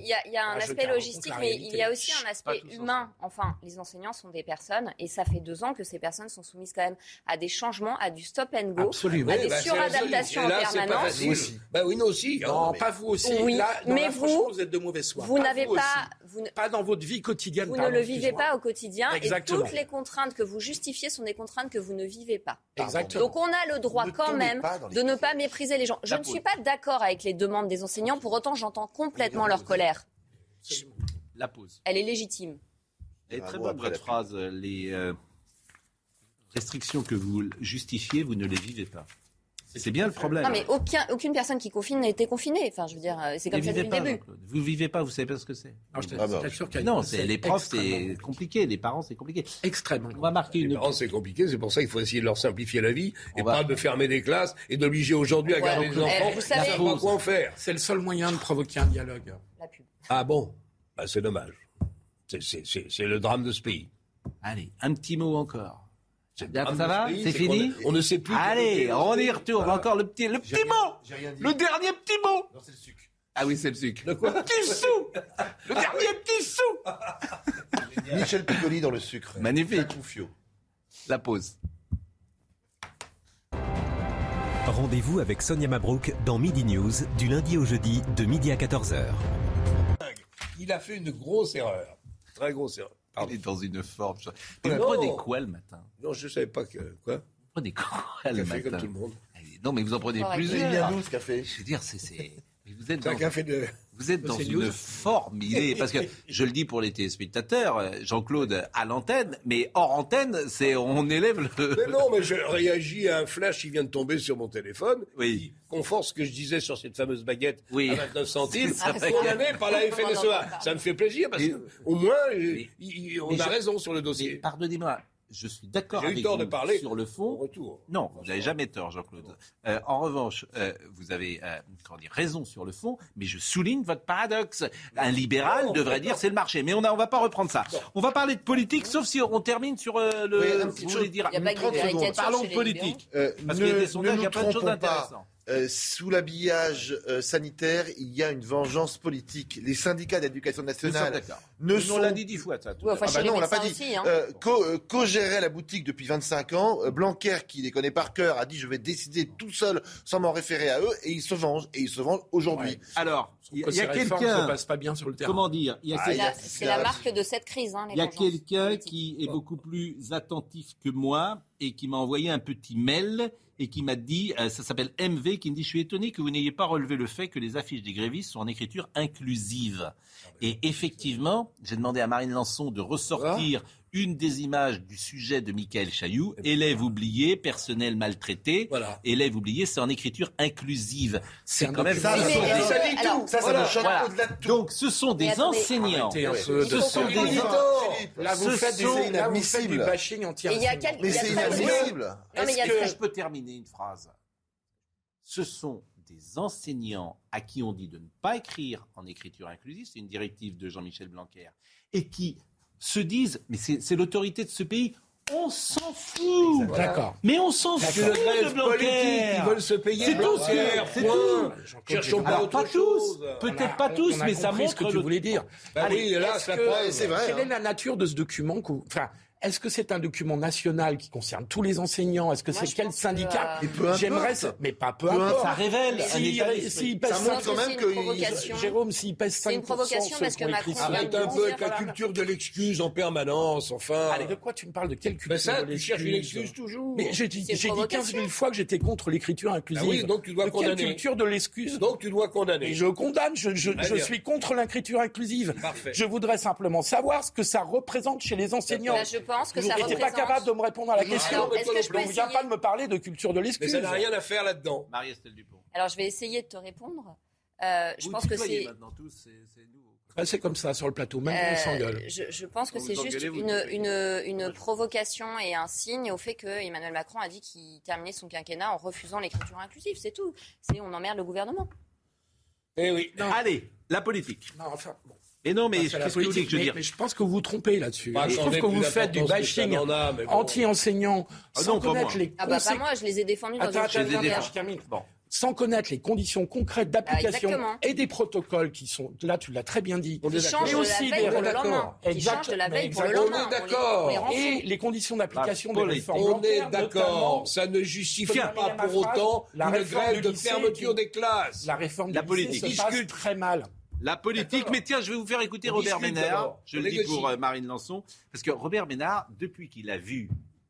[SPEAKER 2] Il y a un ah, aspect logistique, mais il y a aussi un aspect humain. Enfin, les enseignants sont des personnes et ça fait deux ans que ces personnes sont soumises quand même à des changements, à du stop and go, à des bah, suradaptations en permanence.
[SPEAKER 3] Bah oui, nous aussi.
[SPEAKER 5] Non, pas vous aussi.
[SPEAKER 2] Oui,
[SPEAKER 5] là,
[SPEAKER 2] mais vous,
[SPEAKER 5] vous êtes de mauvaise foi.
[SPEAKER 2] Vous n'avez pas,
[SPEAKER 5] vous pas dans votre vie quotidienne.
[SPEAKER 2] Vous ne le vivez pas au quotidien. Exactement. Et toutes les contraintes que vous justifiez sont des contraintes que vous ne vivez pas.
[SPEAKER 5] Exactement.
[SPEAKER 2] Donc on a le droit quand même de ne pas mépriser les gens. Je ne suis pas d'accord avec les demandes des enseignants. Pour autant, j'entends complètement leur colère.
[SPEAKER 1] La pause.
[SPEAKER 2] Elle est légitime.
[SPEAKER 1] Très bonne votre phrase. Les euh, restrictions que vous justifiez, vous ne les vivez pas. C'est bien le problème.
[SPEAKER 2] Non, mais aucun, aucune personne qui confine n'a été confinée. Enfin, je veux dire, euh, c'est comme ça depuis le début.
[SPEAKER 1] Vous vivez pas, vous savez pas ce que c'est.
[SPEAKER 5] Non, je ah bah.
[SPEAKER 1] Non, c'est les profs, c'est compliqué. Les parents, c'est compliqué.
[SPEAKER 5] Extrêmement.
[SPEAKER 1] On va marquer une.
[SPEAKER 3] Les parents, c'est compliqué. C'est pour ça qu'il faut essayer de leur simplifier la vie et pas de fermer des classes et d'obliger aujourd'hui à garder des enfants. Vous savez pas quoi en faire.
[SPEAKER 5] C'est le seul moyen de provoquer un dialogue.
[SPEAKER 2] La pub.
[SPEAKER 3] Ah bon? Bah, C'est dommage. C'est le drame de ce pays.
[SPEAKER 1] Allez, un petit mot encore. Ça va C'est fini
[SPEAKER 3] on, ne sait plus.
[SPEAKER 1] Allez, on y retourne. Encore le petit, le petit mot. Le dernier petit mot.
[SPEAKER 4] Non, c'est le sucre.
[SPEAKER 1] Ah oui, c'est le sucre.
[SPEAKER 3] Le quoi
[SPEAKER 1] Petit sou Le dernier petit sou
[SPEAKER 4] Michel Piccoli dans le sucre.
[SPEAKER 1] Magnifique. La pause.
[SPEAKER 12] Rendez-vous avec Sonia Mabrouk dans Midi News du lundi au jeudi de midi à 14h.
[SPEAKER 3] Il a fait une grosse erreur. Très grosse erreur.
[SPEAKER 1] Il est dans une forme. Mais vous prenez quoi le matin?
[SPEAKER 3] Non, je ne savais pas que. Quoi? Vous
[SPEAKER 1] prenez quoi le
[SPEAKER 3] café
[SPEAKER 1] matin?
[SPEAKER 3] comme tout le monde.
[SPEAKER 1] Non, mais vous en prenez
[SPEAKER 4] Il
[SPEAKER 1] plusieurs.
[SPEAKER 4] vient d'où ce café
[SPEAKER 1] Je veux dire, c'est. Vous êtes dans,
[SPEAKER 3] café de.
[SPEAKER 1] vous êtes dans
[SPEAKER 3] C'est
[SPEAKER 1] une
[SPEAKER 3] news.
[SPEAKER 1] forme. Parce que je le dis pour les téléspectateurs, Jean-Claude à l'antenne, mais hors antenne, c'est on élève le.
[SPEAKER 3] Mais non, mais je réagis à un flash qui vient de tomber sur mon téléphone.
[SPEAKER 1] Oui.
[SPEAKER 3] Qui conforte ce que je disais sur cette fameuse baguette
[SPEAKER 1] Oui.
[SPEAKER 3] à 29 centimes, condamnée par la FNSEA. Ça me fait plaisir parce qu'au moins, il- il- on a
[SPEAKER 1] je-
[SPEAKER 3] raison sur le dossier.
[SPEAKER 1] Pardonnez-moi, je suis d'accord avec
[SPEAKER 3] tort
[SPEAKER 1] vous
[SPEAKER 3] de parler.
[SPEAKER 1] sur le fond.
[SPEAKER 3] Retour.
[SPEAKER 1] Non, vous n'avez jamais tort, Jean-Claude. Euh, en revanche, euh, vous avez euh, comment dire, raison sur le fond, mais je souligne votre paradoxe. Un libéral
[SPEAKER 3] Non,
[SPEAKER 1] devrait dire c'est le marché. Mais on ne va pas reprendre ça. On va parler de politique, sauf si on termine sur euh, le.
[SPEAKER 4] Oui,
[SPEAKER 1] vous voulez dire
[SPEAKER 2] Il y a pas que des
[SPEAKER 4] 30 secondes.
[SPEAKER 2] caricature
[SPEAKER 1] Parlons de politique.
[SPEAKER 4] Euh,
[SPEAKER 1] Parce
[SPEAKER 4] ne,
[SPEAKER 1] qu'il y a des sondages, il y a
[SPEAKER 4] nous
[SPEAKER 1] plein de choses
[SPEAKER 4] trompons pas.
[SPEAKER 1] intéressantes.
[SPEAKER 4] Euh, sous l'habillage euh, sanitaire, il y a une vengeance politique. Les syndicats d'éducation nationale ne
[SPEAKER 1] On
[SPEAKER 4] sont
[SPEAKER 1] l'a dit dix fois, ça. tout
[SPEAKER 2] Ouais,
[SPEAKER 1] à
[SPEAKER 2] enfin,
[SPEAKER 1] l'heure.
[SPEAKER 4] Ah bah non, on l'a pas dit.
[SPEAKER 2] aussi, hein.
[SPEAKER 4] Euh, co- euh, co-gérait la boutique depuis 25 ans. Euh, Blanquer, qui les connaît par cœur, a dit je vais décider tout seul sans m'en référer à eux. Et ils se vengent. Et ils se vengent aujourd'hui.
[SPEAKER 1] Alors, il y a, quelqu'un.
[SPEAKER 5] se passent pas bien sur le terrain.
[SPEAKER 1] Comment dire Il y a
[SPEAKER 4] Ah,
[SPEAKER 2] C'est
[SPEAKER 1] quelqu'un-
[SPEAKER 2] la- marque de cette crise, hein,
[SPEAKER 1] Il y a quelqu'un qui est beaucoup plus attentif que moi et qui m'a envoyé un petit mail et qui m'a dit, euh, ça s'appelle MV, qui me dit, je suis étonné que vous n'ayez pas relevé le fait que les affiches des grévistes sont en écriture inclusive. Et effectivement, j'ai demandé à Marine Lançon de ressortir une des images du sujet de Michael Chailloux, élève oublié, personnel maltraité,
[SPEAKER 3] Voilà.
[SPEAKER 1] élève oublié, c'est en écriture inclusive. C'est
[SPEAKER 5] un
[SPEAKER 1] quand même...
[SPEAKER 4] Ça, ça,
[SPEAKER 2] mais,
[SPEAKER 4] ça, ça dit tout. Ça, ça
[SPEAKER 1] Voilà,
[SPEAKER 4] me choque
[SPEAKER 1] voilà.
[SPEAKER 4] au-delà de tout.
[SPEAKER 1] Donc ce sont des
[SPEAKER 2] attendez.
[SPEAKER 1] enseignants.
[SPEAKER 5] Arrêtez
[SPEAKER 2] Ce
[SPEAKER 1] sont des
[SPEAKER 4] Philippe,
[SPEAKER 5] Là, vous faites du,
[SPEAKER 1] sont
[SPEAKER 5] là, vous faites du
[SPEAKER 4] inadmissibles.
[SPEAKER 5] bashing anti
[SPEAKER 2] quel-
[SPEAKER 4] Mais c'est inadmissible.
[SPEAKER 1] Est-ce que je peux terminer une phrase? Ce sont des enseignants à qui on dit de ne pas écrire en écriture inclusive, c'est une directive de Jean-Michel Blanquer, et qui se disent, mais c'est l'autorité de ce pays, on s'en fout
[SPEAKER 5] D'accord.
[SPEAKER 1] Mais on s'en fout de Blanquer
[SPEAKER 3] politique, ils veulent se payer
[SPEAKER 1] C'est tout, c'est
[SPEAKER 3] point.
[SPEAKER 1] tout.
[SPEAKER 3] Cherchons pas autre
[SPEAKER 1] pas
[SPEAKER 3] chose.
[SPEAKER 1] tous, peut-être pas tous, mais ça montre
[SPEAKER 5] ce que tu voulais dire.
[SPEAKER 3] Bah oui, là, c'est
[SPEAKER 4] vrai,
[SPEAKER 5] Quelle
[SPEAKER 4] hein.
[SPEAKER 5] est la nature de ce document que vous- Enfin, est-ce que c'est un document national qui concerne tous les enseignants? Est-ce que c'est quel syndicat?
[SPEAKER 2] euh.
[SPEAKER 5] J'aimerais, ça- mais pas peu,
[SPEAKER 4] Peu
[SPEAKER 5] importe.
[SPEAKER 1] Ça révèle un état d'esprit.
[SPEAKER 5] s'il pèse
[SPEAKER 4] Ça montre
[SPEAKER 5] 5%,
[SPEAKER 4] quand même
[SPEAKER 2] c'est une
[SPEAKER 4] que
[SPEAKER 2] provocation.
[SPEAKER 5] Jérôme, s'il pèse 5%,
[SPEAKER 2] C'est une provocation parce que Macron
[SPEAKER 5] ça,
[SPEAKER 3] Arrête un peu avec la culture de l'excuse en permanence, enfin.
[SPEAKER 5] Allez, de quoi tu me parles De quelle culture
[SPEAKER 3] Ben ça, tu cherches une excuse toujours.
[SPEAKER 5] Mais j'ai dit, j'ai dit 15 000
[SPEAKER 2] provocation.
[SPEAKER 5] fois que j'étais contre l'écriture inclusive.
[SPEAKER 3] Ah oui, donc tu dois
[SPEAKER 5] de
[SPEAKER 3] condamner.
[SPEAKER 5] quelle culture de l'excuse?
[SPEAKER 3] Donc tu dois condamner.
[SPEAKER 5] Et je condamne, je, suis contre l'écriture inclusive.
[SPEAKER 3] Parfait.
[SPEAKER 5] Je voudrais simplement savoir ce que ça représente chez les enseignants.
[SPEAKER 2] Pense que
[SPEAKER 5] Vous
[SPEAKER 2] ça
[SPEAKER 5] n'étiez pas
[SPEAKER 2] représente-
[SPEAKER 5] capable de me répondre à la question.
[SPEAKER 2] Alors, que je peux
[SPEAKER 5] viens pas de me parler de culture de
[SPEAKER 3] Mais
[SPEAKER 5] l'excuse.
[SPEAKER 3] ça n'a rien à faire là-dedans.
[SPEAKER 1] Marie-Estelle Dupont.
[SPEAKER 2] Alors, je vais essayer de te répondre. Euh, je
[SPEAKER 1] Vous
[SPEAKER 2] pense que c'est.
[SPEAKER 1] maintenant tous, c'est nouveau.
[SPEAKER 5] Comme ça sur le plateau, même quand on
[SPEAKER 2] Euh,
[SPEAKER 5] s'engueule.
[SPEAKER 2] je, je pense que c'est juste une, une, une provocation et un signe au fait que Emmanuel Macron a dit qu'il terminait son quinquennat en refusant l'écriture inclusive. C'est tout. C'est on emmerde le gouvernement.
[SPEAKER 3] Eh oui.
[SPEAKER 1] Allez, la politique.
[SPEAKER 5] Non, enfin, bon.
[SPEAKER 1] Mais non, mais
[SPEAKER 5] la
[SPEAKER 1] qu'est-ce que vous voulez
[SPEAKER 5] politique.
[SPEAKER 1] que je veux
[SPEAKER 5] mais,
[SPEAKER 1] dire
[SPEAKER 5] mais je pense que vous vous trompez là-dessus.
[SPEAKER 3] Bah,
[SPEAKER 5] je trouve que vous faites du bashing
[SPEAKER 3] mais bon.
[SPEAKER 5] anti-enseignants
[SPEAKER 1] Ah
[SPEAKER 5] sans
[SPEAKER 1] non, pas
[SPEAKER 5] connaître
[SPEAKER 1] moi.
[SPEAKER 5] les
[SPEAKER 2] Ah bah pas
[SPEAKER 5] conséquences.
[SPEAKER 2] moi, je les ai défendus dans
[SPEAKER 5] Attends,
[SPEAKER 2] une
[SPEAKER 5] attends,
[SPEAKER 1] Je les ai
[SPEAKER 5] attends, je termine.
[SPEAKER 1] Bon.
[SPEAKER 5] Sans connaître les conditions concrètes d'application
[SPEAKER 2] exactement.
[SPEAKER 5] et des protocoles qui sont, là tu l'as très bien dit,
[SPEAKER 2] Qui changent
[SPEAKER 5] mais
[SPEAKER 2] de
[SPEAKER 5] aussi
[SPEAKER 2] la veille pour le lendemain. Qui
[SPEAKER 5] Exact-
[SPEAKER 2] changent de la
[SPEAKER 5] mais
[SPEAKER 2] veille pour le
[SPEAKER 5] exactement.
[SPEAKER 2] lendemain.
[SPEAKER 3] On est d'accord.
[SPEAKER 5] Et les conditions d'application
[SPEAKER 1] La
[SPEAKER 5] des réformes
[SPEAKER 3] On est d'accord. Ça ne justifie pas pour autant
[SPEAKER 5] La
[SPEAKER 3] une grève de fermeture des classes.
[SPEAKER 5] La réforme
[SPEAKER 1] La
[SPEAKER 5] du
[SPEAKER 1] politique.
[SPEAKER 5] lycée se passe
[SPEAKER 3] Discute.
[SPEAKER 5] très mal.
[SPEAKER 1] La politique, mais tiens, je vais vous faire écouter
[SPEAKER 3] On
[SPEAKER 1] Robert Ménard. Je
[SPEAKER 3] On
[SPEAKER 1] le dis pour euh, Marine Lançon, parce que Robert Ménard, depuis qu'il a vu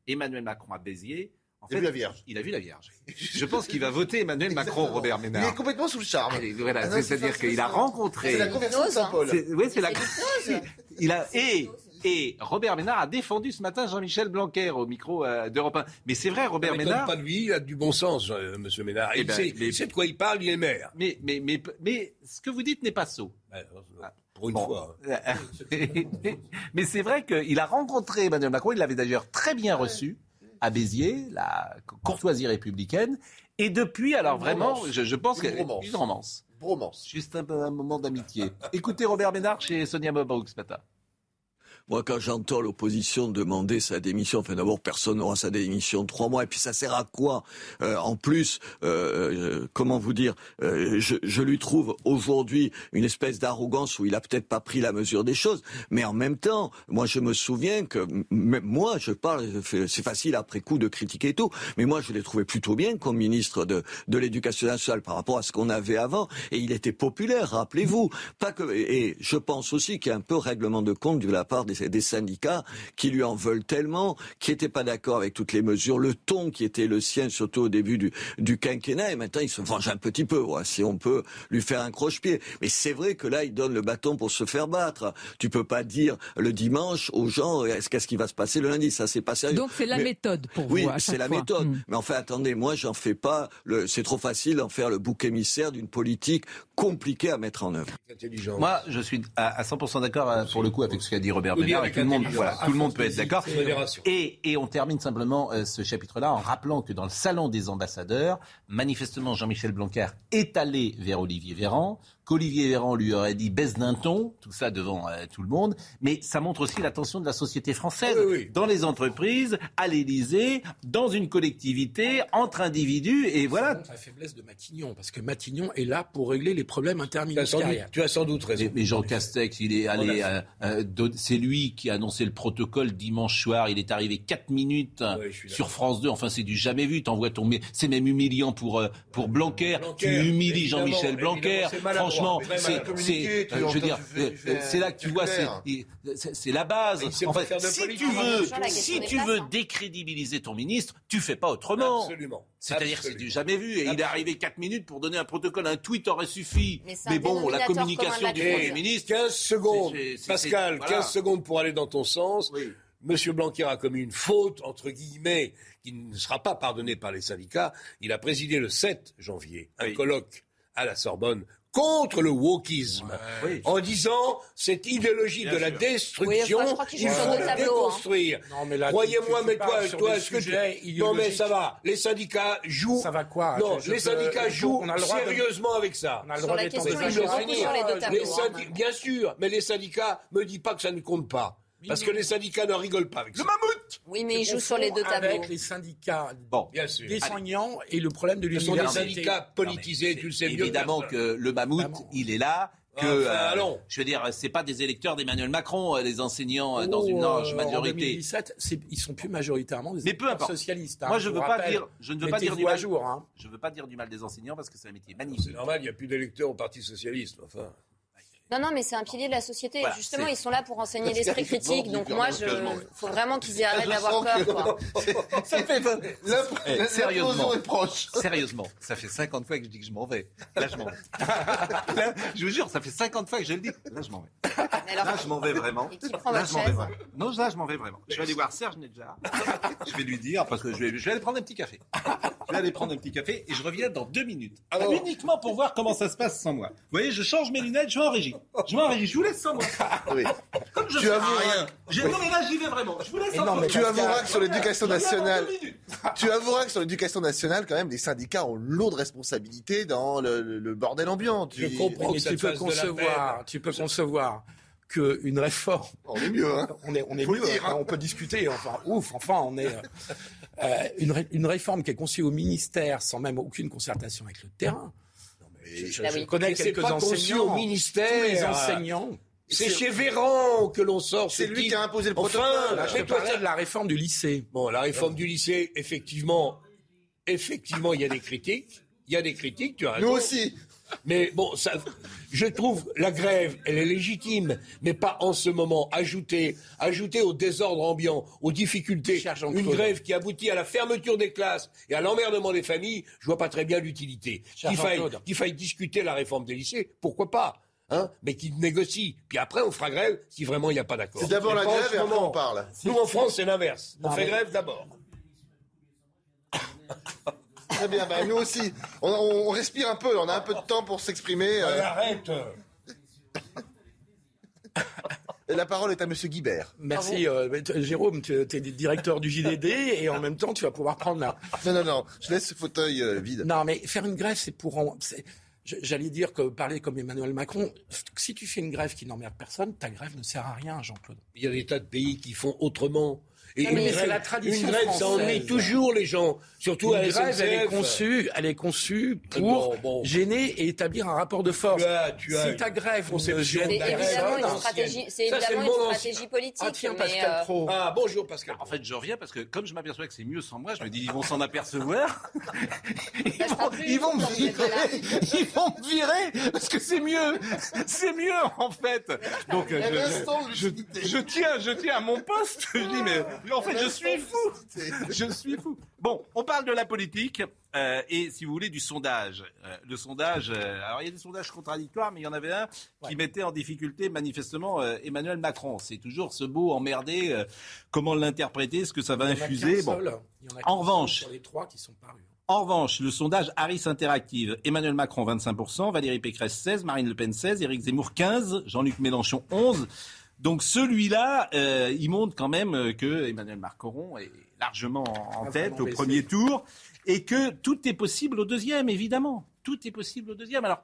[SPEAKER 1] Emmanuel Macron à Béziers, en
[SPEAKER 4] Il a vu la Vierge.
[SPEAKER 1] Il a vu la Vierge. Je pense qu'il va voter Emmanuel Macron,
[SPEAKER 4] Exactement.
[SPEAKER 1] Robert
[SPEAKER 4] Il est
[SPEAKER 1] Ménard.
[SPEAKER 4] complètement sous le charme.
[SPEAKER 1] Allez, voilà,
[SPEAKER 4] Ah non,
[SPEAKER 1] c'est-
[SPEAKER 4] c'est
[SPEAKER 1] c'est-à-dire qu'il a rencontré.
[SPEAKER 4] C'est la conversion de
[SPEAKER 2] hein.
[SPEAKER 4] Saint-Paul.
[SPEAKER 1] C'est- Oui, c'est la. Il a et et Robert Ménard a défendu ce matin Jean-Michel Blanquer au micro euh, d'Europe 1. Mais c'est vrai, Robert Ménard.
[SPEAKER 3] pas de lui, il a du bon sens, euh, monsieur Ménard.
[SPEAKER 1] Eh
[SPEAKER 3] Il
[SPEAKER 1] ben,
[SPEAKER 3] sait,
[SPEAKER 1] mais-
[SPEAKER 3] il sait de quoi il parle, il est maire.
[SPEAKER 1] Mais mais mais mais ce que vous dites n'est pas sot.
[SPEAKER 3] Ouais, Pour une
[SPEAKER 1] Bon.
[SPEAKER 3] fois.
[SPEAKER 1] Mais c'est vrai qu'il a rencontré Emmanuel Macron, il l'avait d'ailleurs très bien reçu à Béziers, la courtoisie républicaine. Et depuis, alors
[SPEAKER 4] Une
[SPEAKER 1] vraiment,
[SPEAKER 4] romance.
[SPEAKER 1] je, je pense
[SPEAKER 4] Une
[SPEAKER 1] que
[SPEAKER 4] romance.
[SPEAKER 1] une romance.
[SPEAKER 4] Bromance.
[SPEAKER 1] Juste un moment d'amitié. Écoutez Robert Ménard chez Sonia Mabrouk ce matin.
[SPEAKER 26] Moi, quand j'entends l'opposition demander sa démission, enfin d'abord, personne n'aura sa démission trois mois, et puis ça sert à quoi euh, En plus, euh, comment vous dire, je, je, lui trouve aujourd'hui une espèce d'arrogance où il a peut-être pas pris la mesure des choses, mais en même temps, moi je me souviens que même moi, je parle, c'est facile après coup de critiquer tout, mais moi je l'ai trouvé plutôt bien comme ministre de, de l'éducation nationale par rapport à ce qu'on avait avant, et il était populaire, rappelez-vous. Pas que, et je pense aussi qu'il y a un peu règlement de compte de la part des, des syndicats qui lui en veulent tellement, qui n'étaient pas d'accord avec toutes les mesures, le ton qui était le sien, surtout au début du, du quinquennat, et maintenant il se venge un petit peu, si on peut lui faire un croche-pied. Mais c'est vrai que là, il donne le bâton pour se faire battre. Tu peux pas dire le dimanche aux gens qu'est-ce qui va se passer le lundi? Ça, c'est pas sérieux.
[SPEAKER 27] Donc c'est la méthode pour vous.
[SPEAKER 26] Oui, c'est la méthode. Hmm. Mais enfin, attendez, moi, j'en fais pas. C'est trop facile d'en faire le bouc émissaire d'une politique compliquée à mettre en œuvre.
[SPEAKER 1] Moi, je suis à 100% d'accord euh, pour le coup avec ce qu'a dit Robert Et tout le monde, voilà, tout le monde peut être d'accord. Et, et on termine simplement euh, ce chapitre-là en rappelant que dans le salon des ambassadeurs, manifestement Jean-Michel Blanquer est allé vers Olivier Véran qu'Olivier Véran lui aurait dit baisse d'un ton, tout ça devant euh, tout le monde, mais ça montre aussi l'attention de la société française, dans les entreprises, à l'Élysée, dans une collectivité, entre individus, et voilà.
[SPEAKER 5] la faiblesse de Matignon, parce que Matignon est là pour régler les problèmes interministériels.
[SPEAKER 26] Tu as sans doute raison.
[SPEAKER 1] Mais, Jean Castex, il est allé, euh, euh, c'est lui qui a annoncé le protocole dimanche soir, il est arrivé 4 minutes sur France 2, enfin c'est du jamais vu, t'envoies ton... C'est même humiliant pour, pour Blanquer, tu humilies Jean-Michel Blanquer, franchement c'est là que tu vois, c'est la base. En fait, si tu veux, si tu veux décrédibiliser ton ministre, tu fais pas autrement.
[SPEAKER 26] Absolument.
[SPEAKER 1] C'est-à-dire que c'est du jamais vu. Et il est arrivé 4 minutes pour donner un protocole. Un tweet aurait suffi. Mais, bon, la communication du Premier ministre.
[SPEAKER 26] 15 secondes. Pascal, 15 secondes pour aller dans ton sens. Monsieur Blanquer a commis une faute, entre guillemets, qui ne sera pas pardonnée par les syndicats. Il a présidé le 7 janvier un colloque à la Sorbonne contre le wokisme, en disant cette idéologie de la destruction, il faut la hein. déconstruire. Croyez-moi, mais toi, toi, est-ce que tu... non mais ça va, les syndicats jouent.
[SPEAKER 5] Ça va quoi
[SPEAKER 26] Non, les syndicats jouent sérieusement avec ça.
[SPEAKER 2] On a le droit d'être en
[SPEAKER 26] Bien sûr, mais les syndicats me disent pas que ça ne compte pas. Parce que les syndicats ne rigolent pas avec ça.
[SPEAKER 1] Le mammouth
[SPEAKER 2] Oui, mais ils jouent sur les deux tableaux.
[SPEAKER 5] Avec les syndicats bon, bien sûr. des soignants et le problème de l'université.
[SPEAKER 26] Ce sont des syndicats politisés, tu le sais
[SPEAKER 1] mieux. Évidemment que le mammouth, il est là. Que, euh, je veux dire, c'est pas des électeurs d'Emmanuel Macron, euh, les enseignants euh, dans une large majorité. En
[SPEAKER 5] 2017, ils sont plus majoritairement des
[SPEAKER 1] Mais peu
[SPEAKER 5] socialistes. Hein,
[SPEAKER 1] Moi, je, veux pas dire, je ne veux pas dire du mal.
[SPEAKER 5] Jour, hein.
[SPEAKER 1] Je veux pas dire du mal des enseignants parce que c'est un métier magnifique.
[SPEAKER 26] C'est normal, il n'y a plus d'électeurs au Parti socialiste. Enfin.
[SPEAKER 2] Non, non, mais c'est un pilier de la société. Justement, ils sont là pour enseigner l'esprit critique. Donc moi, il faut vraiment qu'ils arrêtent d'avoir peur.
[SPEAKER 1] ça fait eh, sérieusement, sérieusement, ça fait 50 fois que je dis que je m'en vais. Là, je m'en vais. je vous jure, ça fait 50 fois que je le dis. Là, je m'en vais. là, je m'en vais vraiment.
[SPEAKER 2] là,
[SPEAKER 1] je m'en vais vraiment. Non, là, je m'en vais vraiment. Je vais aller voir Serge Nedjar. je vais lui dire, parce que je vais, je vais aller prendre un petit café. Je vais aller prendre un petit café et je reviens dans deux minutes. Alors, uniquement pour voir comment ça se passe sans moi. Vous voyez, je change mes lunettes, je vais en régie. Je m'en vais, je vous laisse sans moi. Oui. Comme je tu avoueras rien. Non mais là j'y vais vraiment. Je vous laisse sans moi.
[SPEAKER 4] Tu avoueras que sur l'éducation nationale, tu avoueras que sur l'éducation nationale quand même les syndicats ont lourde responsabilité dans le, bordel ambiant.
[SPEAKER 5] Tu... Je comprends, mais tu peux concevoir, tu peux concevoir qu'une réforme.
[SPEAKER 4] On est mieux, hein.
[SPEAKER 5] On est, on est mieux. Hein. On peut discuter. Enfin, ouf. Enfin, on est euh, une, une réforme qui est conçue au ministère sans même aucune concertation avec le terrain. Je, ah connais quelques enseignants.
[SPEAKER 26] au ministère.
[SPEAKER 5] les enseignants.
[SPEAKER 26] C'est chez Véran que l'on sort.
[SPEAKER 4] C'est lui qui a imposé le protocole.
[SPEAKER 5] Enfin, je parlais de la réforme du lycée.
[SPEAKER 26] Bon, la réforme du lycée, effectivement, effectivement, il y a des critiques. Il y a des critiques, tu as raison.
[SPEAKER 4] Nous aussi.
[SPEAKER 26] Mais bon, ça, je trouve la grève, elle est légitime, mais pas en ce moment. Ajouter, ajouter au désordre ambiant, aux difficultés, une grève qui aboutit à la fermeture des classes et à l'emmerdement des familles, je vois pas très bien l'utilité. Qu'il faille, qu'il faille discuter la réforme des lycées, pourquoi pas Hein, mais qui négocie. Puis après, on fera grève si vraiment il n'y a pas d'accord.
[SPEAKER 4] C'est d'abord la grève et après on parle.
[SPEAKER 26] Nous, en France, c'est l'inverse. On fait grève d'abord.
[SPEAKER 4] Très bien, bah, nous aussi. On, respire un peu, on a un peu de temps pour s'exprimer.
[SPEAKER 26] Euh. arrête
[SPEAKER 4] la parole est à Monsieur Guibert.
[SPEAKER 5] Merci, euh, Jérôme. Tu es directeur du JDD et en même temps, tu vas pouvoir prendre la.
[SPEAKER 4] Non, non, non. Je laisse ce fauteuil euh, vide.
[SPEAKER 5] Non, mais faire une grève, c'est pour. J'allais dire que parler comme Emmanuel Macron, si tu fais une grève qui n'emmerde personne, ta grève ne sert à rien, Jean-Claude.
[SPEAKER 3] Il y a des tas de pays qui font autrement.
[SPEAKER 5] Et une, grève, la tradition une grève,
[SPEAKER 3] ça ennuie toujours les gens. Surtout
[SPEAKER 5] une
[SPEAKER 3] à
[SPEAKER 5] grève, elle est conçue, elle est conçue pour bon, bon. gêner et établir un rapport de force.
[SPEAKER 3] Tu as, tu as
[SPEAKER 5] si ta grève, on se gêne
[SPEAKER 2] C'est évidemment une stratégie, c'est évidemment une stratégie politique.
[SPEAKER 5] Ah tiens,
[SPEAKER 2] mais,
[SPEAKER 5] Pascal
[SPEAKER 2] euh,
[SPEAKER 5] Pro.
[SPEAKER 3] Ah bonjour Pascal.
[SPEAKER 1] En fait, je reviens parce que comme je m'aperçois que c'est mieux sans moi, je me dis ils vont s'en apercevoir. ils, vont,
[SPEAKER 2] plus
[SPEAKER 1] ils vont me virer. Ils vont me virer parce que c'est mieux. C'est mieux en fait. Donc euh, je, je tiens, je tiens à mon poste. Je dis mais en fait je suis fou. Je suis fou. Bon, on parle de la politique euh, et, si vous voulez, du sondage. Euh, le sondage, euh, alors il y a des sondages contradictoires, mais il y en avait un qui mettait en difficulté manifestement Emmanuel Macron. C'est toujours ce beau emmerdé. comment l'interpréter, ce que ça va
[SPEAKER 5] Il y
[SPEAKER 1] infuser. Bon.
[SPEAKER 5] seul. Il y en a
[SPEAKER 1] revanche,
[SPEAKER 5] sur les trois qui sont parus.
[SPEAKER 1] en revanche, le sondage Harris Interactive, Emmanuel Macron 25%, Valérie Pécresse 16, Marine Le Pen 16, Éric Zemmour 15%, Jean-Luc Mélenchon 11. Donc celui-là, euh, il montre quand même euh, que Emmanuel Macron est largement en
[SPEAKER 5] Ah,
[SPEAKER 1] tête au
[SPEAKER 5] baissé.
[SPEAKER 1] premier tour et que tout est possible au deuxième, évidemment. Tout est possible au deuxième. Alors,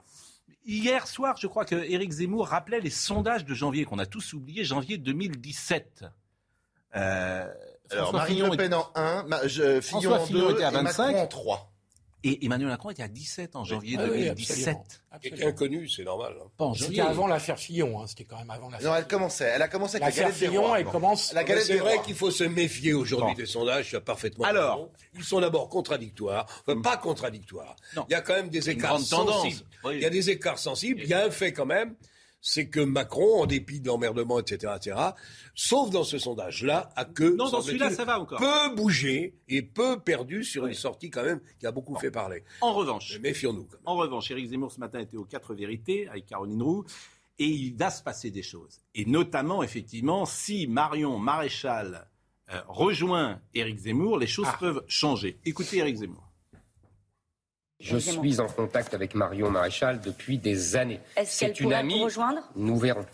[SPEAKER 1] hier soir, je crois que Éric Zemmour rappelait les sondages de janvier qu'on a tous oubliés, janvier 2017. Euh,
[SPEAKER 4] Alors, Marine
[SPEAKER 1] Fillon
[SPEAKER 4] Le Pen en 1, ma- je- Fillon
[SPEAKER 1] François
[SPEAKER 4] en
[SPEAKER 1] Fillon
[SPEAKER 4] 2
[SPEAKER 1] était à
[SPEAKER 4] et Macron
[SPEAKER 1] 25.
[SPEAKER 4] en 3.
[SPEAKER 1] Et Emmanuel Macron était à 17 en janvier
[SPEAKER 5] Ah oui,
[SPEAKER 1] 2017.
[SPEAKER 5] absolument.
[SPEAKER 3] Quelqu'un connu, c'est normal. hein.
[SPEAKER 1] Pas en
[SPEAKER 5] C'était
[SPEAKER 1] janvier.
[SPEAKER 5] avant l'affaire Fillon, hein, c'était quand même avant l'affaire.
[SPEAKER 4] Non, elle commençait. Elle a commencé avec la,
[SPEAKER 5] L'affaire
[SPEAKER 4] galette des
[SPEAKER 5] Fillon,
[SPEAKER 4] rois.
[SPEAKER 5] elle
[SPEAKER 4] Bon.
[SPEAKER 5] commence.
[SPEAKER 4] La galette
[SPEAKER 3] C'est
[SPEAKER 4] des
[SPEAKER 3] vrai
[SPEAKER 4] rois.
[SPEAKER 3] qu'il faut se méfier aujourd'hui
[SPEAKER 1] Bon.
[SPEAKER 3] des sondages, je suis parfaitement
[SPEAKER 1] Alors.
[SPEAKER 3] Ils sont d'abord contradictoires, enfin pas contradictoires.
[SPEAKER 1] Non.
[SPEAKER 3] Il y a quand même des écarts
[SPEAKER 1] grande tendance.
[SPEAKER 3] sensibles.
[SPEAKER 1] Oui.
[SPEAKER 3] Il y a des écarts sensibles. Il y a un fait quand même, c'est que Macron, en dépit de l'emmerdement, etc., etc., sauf dans ce sondage-là, a que
[SPEAKER 1] Non, dans celui-là, ça va encore.
[SPEAKER 3] peu bougé et peu perdu sur une sortie quand même qui a beaucoup fait parler.
[SPEAKER 1] En revanche,
[SPEAKER 3] Méfions-nous.
[SPEAKER 1] en revanche, Éric Zemmour ce matin était aux quatre vérités avec Caroline Roux et il va se passer des choses. Et notamment, effectivement, si Marion Maréchal euh, rejoint Éric Zemmour, les choses
[SPEAKER 5] Ah.
[SPEAKER 1] peuvent changer. Écoutez Éric Zemmour.
[SPEAKER 27] Je suis en contact avec Marion Maréchal depuis des années.
[SPEAKER 28] Est-ce qu'elle pourrait
[SPEAKER 27] amie.
[SPEAKER 28] vous rejoindre?
[SPEAKER 27] Nous verrons.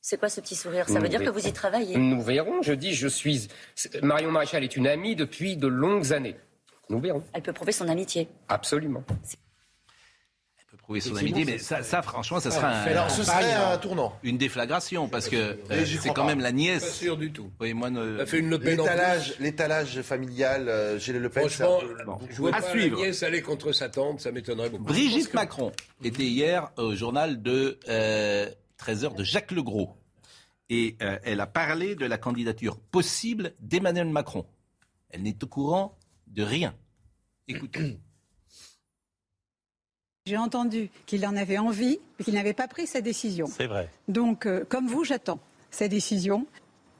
[SPEAKER 28] C'est quoi ce petit sourire? Ça
[SPEAKER 27] Nous
[SPEAKER 28] veut dire que vous y travaillez?
[SPEAKER 27] Nous verrons. Je dis, je suis. Marion Maréchal est une amie depuis de longues années. Nous verrons.
[SPEAKER 28] Elle peut prouver son amitié.
[SPEAKER 27] Absolument.
[SPEAKER 1] Prouver son amitié, mais
[SPEAKER 5] ça-
[SPEAKER 1] ça, franchement, ça
[SPEAKER 5] Ouais,
[SPEAKER 1] sera
[SPEAKER 5] on fait
[SPEAKER 1] un-
[SPEAKER 4] Alors, ce serait un tournant.
[SPEAKER 1] une déflagration parce que euh, c'est quand
[SPEAKER 4] pas.
[SPEAKER 1] même la
[SPEAKER 3] Pas
[SPEAKER 1] nièce.
[SPEAKER 3] sûr du tout.
[SPEAKER 1] Oui, moi,
[SPEAKER 3] fait une Le Pen.
[SPEAKER 4] L'étalage, l'étalage familial euh, chez les Le Pen,
[SPEAKER 3] Franchement, je vois
[SPEAKER 1] À
[SPEAKER 3] pas
[SPEAKER 1] suivre.
[SPEAKER 3] la nièce aller contre sa tante, ça m'étonnerait beaucoup.
[SPEAKER 1] Brigitte Macron était hier au journal de 13h de Jacques Legros. Et euh, elle a parlé de la candidature possible d'Emmanuel Macron. Elle n'est au courant de rien. Écoutez.
[SPEAKER 29] J'ai entendu qu'il en avait envie, mais qu'il n'avait pas pris sa décision.
[SPEAKER 30] C'est vrai.
[SPEAKER 29] Donc, euh, comme vous, j'attends sa décision.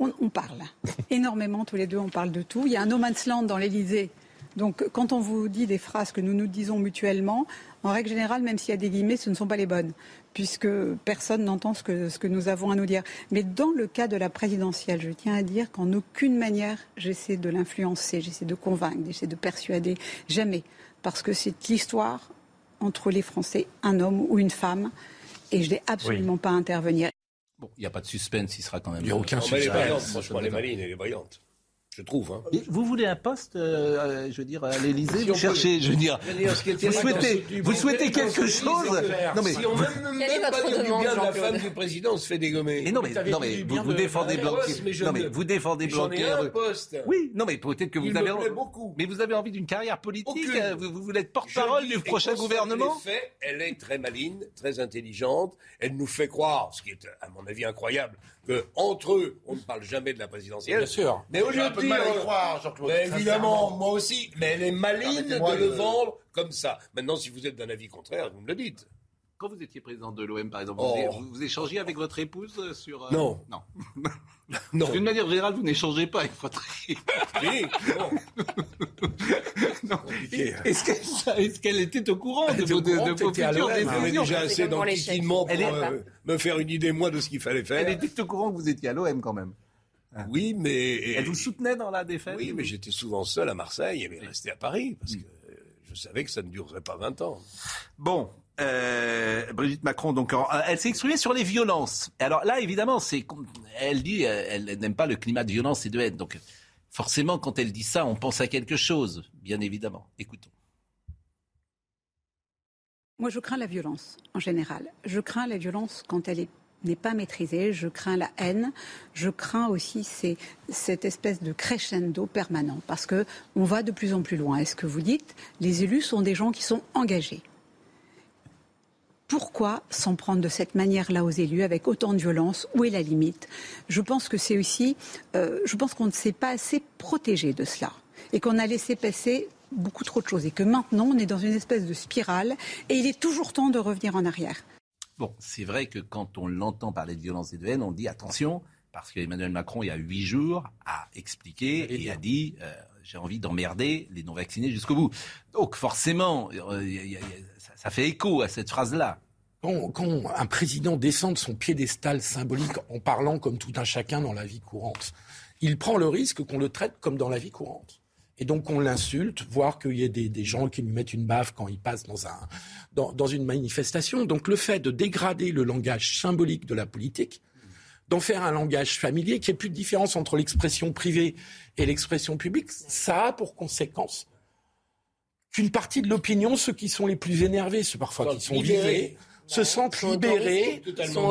[SPEAKER 29] On, on parle énormément, tous les deux, on parle de tout. Il y a un no man's land dans l'Élysée. Donc, quand on vous dit des phrases que nous nous disons mutuellement, en règle générale, même s'il y a des guillemets, ce ne sont pas les bonnes, puisque personne n'entend ce que, ce que nous avons à nous dire. Mais dans le cas de la présidentielle, je tiens à dire qu'en aucune manière, j'essaie de l'influencer, j'essaie de convaincre, j'essaie de persuader. Jamais. Parce que c'est l'histoire entre les Français, un homme ou une femme, et je n'ai absolument pas à intervenir.
[SPEAKER 1] Bon, il n'y a pas de suspense, il sera quand même.
[SPEAKER 5] Il y a aucun
[SPEAKER 3] mais elle est
[SPEAKER 1] suspense.
[SPEAKER 3] brillante, franchement, elle est maline, elle est brillante. Je trouve. Hein.
[SPEAKER 1] Et Vous voulez un poste, euh, euh, je veux dire, à l'Élysée
[SPEAKER 3] Si
[SPEAKER 1] Vous
[SPEAKER 3] peut-
[SPEAKER 1] cherchez, je veux dire, vous souhaitez, vous souhaitez quelque chose Non mais,
[SPEAKER 3] Si on même, même pas du
[SPEAKER 2] demande,
[SPEAKER 3] bien de la femme du président, on se fait dégommer.
[SPEAKER 1] Non, mais, non, mais vous, défendez
[SPEAKER 3] de-
[SPEAKER 1] Blanquer. Non, mais vous défendez Blanquer.
[SPEAKER 3] un poste.
[SPEAKER 1] Oui, non, mais peut-être que vous
[SPEAKER 3] Il
[SPEAKER 1] avez.
[SPEAKER 3] beaucoup.
[SPEAKER 1] Mais vous avez envie d'une carrière politique. Euh, Vous, vous voulez être porte-parole du prochain gouvernement
[SPEAKER 3] elle est très maline, très intelligente. Elle nous fait croire, ce qui est à mon avis incroyable, que entre eux, on ne parle jamais de la présidentielle.
[SPEAKER 5] Bien sûr.
[SPEAKER 3] Mais au
[SPEAKER 4] J'ai
[SPEAKER 3] lieu
[SPEAKER 4] un
[SPEAKER 3] de
[SPEAKER 4] peu de
[SPEAKER 3] dire,
[SPEAKER 4] mal à y
[SPEAKER 3] euh,
[SPEAKER 4] croire, Jean-Claude.
[SPEAKER 3] mais évidemment, moi aussi. Mais elle est maligne de le vendre comme ça. Maintenant, si vous êtes d'un avis contraire, vous me le dites.
[SPEAKER 1] Quand vous étiez président de l'OM, par exemple,
[SPEAKER 3] Oh.
[SPEAKER 1] vous, vous échangez avec votre épouse euh, sur. euh,
[SPEAKER 3] Non.
[SPEAKER 1] Non.
[SPEAKER 3] Non.
[SPEAKER 1] D'une manière générale, vous n'échangez pas avec votre
[SPEAKER 3] Oui, bon. Compliqué.
[SPEAKER 1] Est-ce qu'elle était au courant de
[SPEAKER 3] Elle
[SPEAKER 1] vos,
[SPEAKER 3] au
[SPEAKER 1] de,
[SPEAKER 3] courant,
[SPEAKER 1] de vos futures décisions
[SPEAKER 3] déjà assez
[SPEAKER 2] comme pour
[SPEAKER 1] Elle est-
[SPEAKER 3] euh, me faire une idée, moi, de ce qu'il fallait faire.
[SPEAKER 1] Elle était au courant que vous étiez à l'OM quand même.
[SPEAKER 3] Oui, mais...
[SPEAKER 1] Elle vous soutenait dans la défaite
[SPEAKER 3] Oui, mais j'étais souvent seul à Marseille et resté à Paris, parce que je savais que ça ne durerait pas 20 ans.
[SPEAKER 1] Bon, euh, Brigitte Macron, donc, en- elle s'est exprimée sur les violences. Alors là, évidemment, elle dit, euh, elle n'aime pas le climat de violence et de haine. Donc, forcément, quand elle dit ça, on pense à quelque chose, bien évidemment. Écoutons.
[SPEAKER 29] Moi, je crains la violence en général. Je crains la violence quand elle n'est pas maîtrisée, je crains la haine, je crains aussi cette espèce de crescendo permanent, parce qu'on va de plus en plus loin. Est-ce que vous dites Les élus sont des gens qui sont engagés. Pourquoi s'en prendre de cette manière-là aux élus avec autant de violence Où est la limite Je pense que c'est aussi, euh, je pense qu'on ne s'est pas assez protégé de cela et qu'on a laissé passer beaucoup trop de choses et que maintenant on est dans une espèce de spirale et il est toujours temps de revenir en arrière.
[SPEAKER 1] Bon, c'est vrai que quand on l'entend parler de violence et de haine, on dit attention, parce qu'Emmanuel Macron, il y a huit jours, a expliqué et a dit euh, j'ai envie d'emmerder les non-vaccinés jusqu'au bout. Donc forcément, euh, ça, fait écho à cette phrase-là.
[SPEAKER 5] quand, un président descend de son piédestal symbolique en parlant comme tout un chacun dans la vie courante, il prend le risque qu'on le traite comme dans la vie courante. Et donc on l'insulte, voire qu'il y ait des, gens qui lui mettent une baffe quand il passe dans, une manifestation. Donc le fait de dégrader le langage symbolique de la politique, d'en faire un langage familier, qui n'y ait plus de différence entre l'expression privée et l'expression publique, ça a pour conséquence qu'une partie de l'opinion, ceux qui sont les plus énervés, ceux parfois qui sont virés, se sentent libérés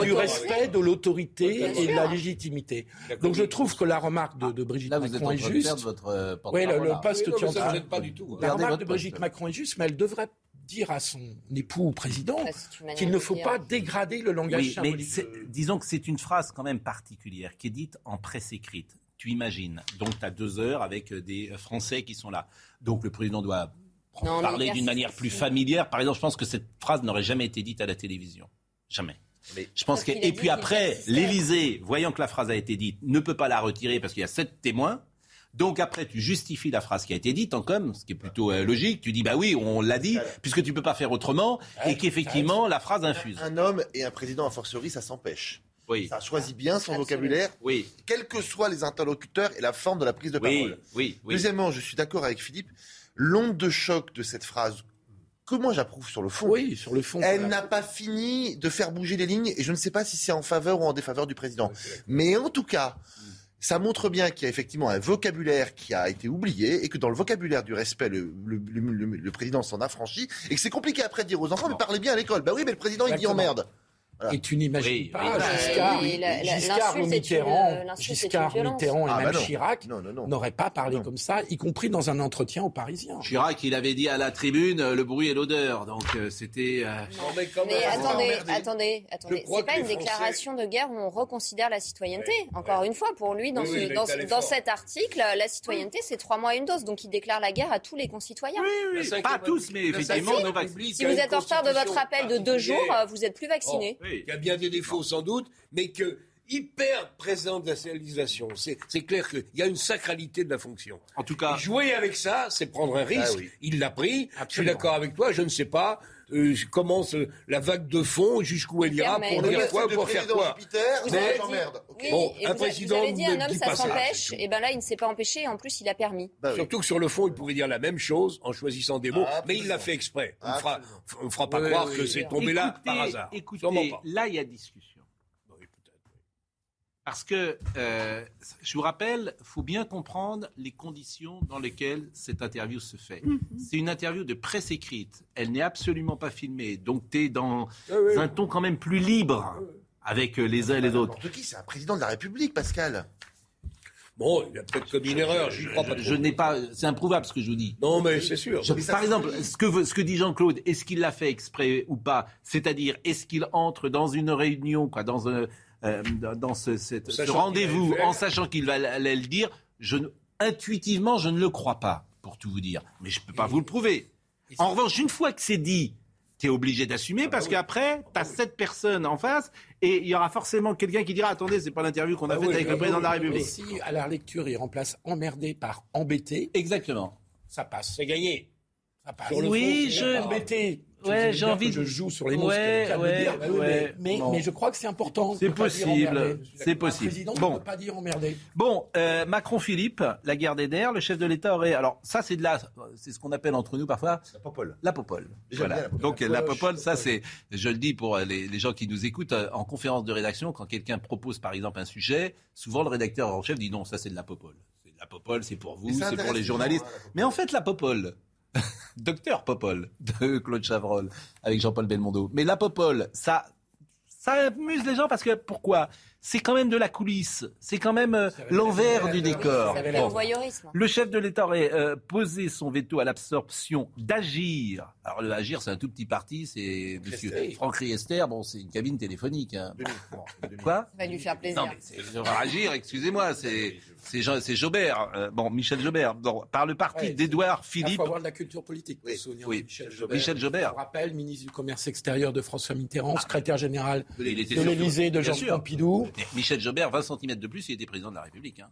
[SPEAKER 5] du respect de l'autorité et de la légitimité. Donc je trouve que la remarque de, Brigitte Macron est juste.
[SPEAKER 1] Votre euh,
[SPEAKER 5] oui, le, poste qui en pas du tout. La remarque de Brigitte Macron est juste, mais elle devrait dire à son époux président qu'il ne faut pas dégrader le langage oui, Mais
[SPEAKER 1] disons que c'est une phrase quand même particulière qui est dite en presse écrite. Tu imagines, donc tu as deux heures avec des Français qui sont là. Donc le président doit parler d'une manière plus familière. Par exemple, je pense que cette phrase n'aurait jamais été dite à la télévision. Jamais. je pense que... Et puis après, l'Élysée, voyant que la phrase a été dite, ne peut pas la retirer parce qu'il y a sept témoins. Donc après, tu justifies la phrase qui a été dite en com, ce qui est plutôt euh, logique. Tu dis bah oui, on l'a dit, puisque tu peux pas faire autrement, et qu'effectivement la phrase infuse.
[SPEAKER 4] Un homme et un président a fortiori, ça s'empêche. Oui. Ça choisit bien son vocabulaire, oui. quels que soient les interlocuteurs et la forme de la prise de parole.
[SPEAKER 1] Oui,
[SPEAKER 4] oui, Deuxièmement, je suis d'accord avec Philippe, l'onde de choc de cette phrase, que moi j'approuve sur le fond.
[SPEAKER 5] Oui, sur le fond.
[SPEAKER 4] Elle n'a pas fini de faire bouger les lignes et je ne sais pas si c'est en faveur ou en défaveur du président. Mais en tout cas, ça montre bien qu'il y a effectivement un vocabulaire qui a été oublié et que dans le vocabulaire du respect, le, président s'en a franchi et que c'est compliqué après de dire aux enfants, mais parlez bien à l'école. Bah oui, mais le président il dit en
[SPEAKER 5] Et tu n'imagines pas Giscard, Giscard ou Mitterrand, Giscard, Mitterrand et ah, même bah Chirac n'auraient pas parlé comme ça, y compris dans un entretien aux Parisiens.
[SPEAKER 1] Chirac, il avait dit à la tribune euh, le bruit et l'odeur, donc euh, c'était.
[SPEAKER 2] Euh, mais, attendez, attendez, attendez, c'est pas une déclaration de guerre où on reconsidère la citoyenneté. Encore une fois, pour lui, dans, dans, cet article, la citoyenneté, c'est trois mois et une dose, donc il déclare la guerre à tous les concitoyens.
[SPEAKER 1] Oui, oui, pas tous, mais effectivement,
[SPEAKER 2] si vous êtes en retard de votre appel de deux jours, vous n'êtes plus vacciné
[SPEAKER 3] qui a bien des défauts sans doute, mais que hyper présidentialisation. C'est clair qu'il y a une sacralité de la fonction.
[SPEAKER 1] En tout cas,
[SPEAKER 3] jouer avec ça, c'est prendre un risque. Ah Il l'a pris. Je suis d'accord avec toi. Je ne sais pas. Euh, commence la vague de fond, jusqu'où elle ira, pour dire quoi, pour faire quoi.
[SPEAKER 2] Mais, bon, un président vous avez dit un homme ça s'empêche, et ben là il ne s'est pas empêché, en plus il a permis.
[SPEAKER 3] Bah Surtout que sur le fond, il pourrait dire la même chose en choisissant des mots, mais il l'a fait exprès. On ne fera, pas croire que c'est tombé là par hasard.
[SPEAKER 1] Écoutez, là il y a discussion. Parce que, euh, je vous rappelle, il faut bien comprendre les conditions dans lesquelles cette interview se fait. Mhm. C'est une interview de presse écrite. Elle n'est absolument pas filmée. Donc, tu es dans ah un ton quand même plus libre avec euh, les uns et les autres.
[SPEAKER 4] qui C'est un président de la République, Pascal.
[SPEAKER 3] Bon, il a peut-être commis une erreur,
[SPEAKER 1] j'y crois pas. Je, n'ai pas, c'est improuvable ce que je vous dis.
[SPEAKER 3] Non, mais c'est sûr.
[SPEAKER 1] par exemple, ce que, ce que dit Jean-Claude, est-ce qu'il l'a fait exprès ou pas? C'est-à-dire, est-ce qu'il entre dans une réunion, quoi, dans un, euh, dans ce, rendez-vous en sachant qu'il va aller le dire, je, intuitivement, je ne le crois pas, pour tout vous dire. Mais je ne peux pas vous le prouver. En revanche, une fois que c'est dit, tu es obligé d'assumer ah bah parce qu'après, tu as sept personnes en face et il y aura forcément quelqu'un qui dira Attendez, c'est pas l'interview qu'on a bah faite avec le président de la République.
[SPEAKER 5] si à la lecture, il remplace emmerdé par embêté.
[SPEAKER 1] Exactement.
[SPEAKER 5] Ça passe.
[SPEAKER 3] C'est gagné.
[SPEAKER 5] Ça passe. oui, je. Embêté
[SPEAKER 1] ouais, j'ai envie.
[SPEAKER 5] Que je joue sur les mots. Ouais, ouais, dire. ouais, mais, mais, je crois que c'est important.
[SPEAKER 1] C'est possible. C'est possible.
[SPEAKER 5] Le bon. ne peut pas dire emmerdé.
[SPEAKER 1] Bon, euh, Macron-Philippe, la guerre des nerfs, le chef de l'État aurait. Alors, ça, c'est de la. C'est ce qu'on appelle entre nous parfois.
[SPEAKER 4] La popole.
[SPEAKER 1] La popole. Voilà. Donc, la popole, ça, c'est. Je le dis pour les, les, gens qui nous écoutent, euh, en conférence de rédaction, quand quelqu'un propose, par exemple, un sujet, souvent le rédacteur en chef dit non, ça, c'est de la popole. La popole, c'est pour vous, c'est pour les journalistes. Mais en fait, la popole, Docteur Popol de Claude Chavrol avec Jean-Paul Belmondo. Mais la Popol, ça, ça amuse les gens parce que pourquoi? C'est quand même de la coulisse, c'est quand même euh, l'envers du décor. Le chef de l'État aurait euh, posé son veto à l'absorption d'Agir. Alors le Agir, c'est un tout petit parti, c'est Monsieur Franck Riester. Bon, c'est une cabine téléphonique. Hein.
[SPEAKER 2] Quoi Ça va lui faire plaisir.
[SPEAKER 1] Non, mais c'est Agir. Excusez-moi, c'est c'est Jobert. Euh, bon, Michel Jobert. par le parti d'Édouard Philippe. Il
[SPEAKER 5] faut avoir de la culture politique. Pour
[SPEAKER 1] oui. Michel Jobert. Michel Jobert.
[SPEAKER 5] Je rappelle, ministre du Commerce extérieur de François Mitterrand, ah. secrétaire général de l'Élysée de Georges Pompidou.
[SPEAKER 1] Michel Jobert, 20 cm de plus, il était président de la République. Hein.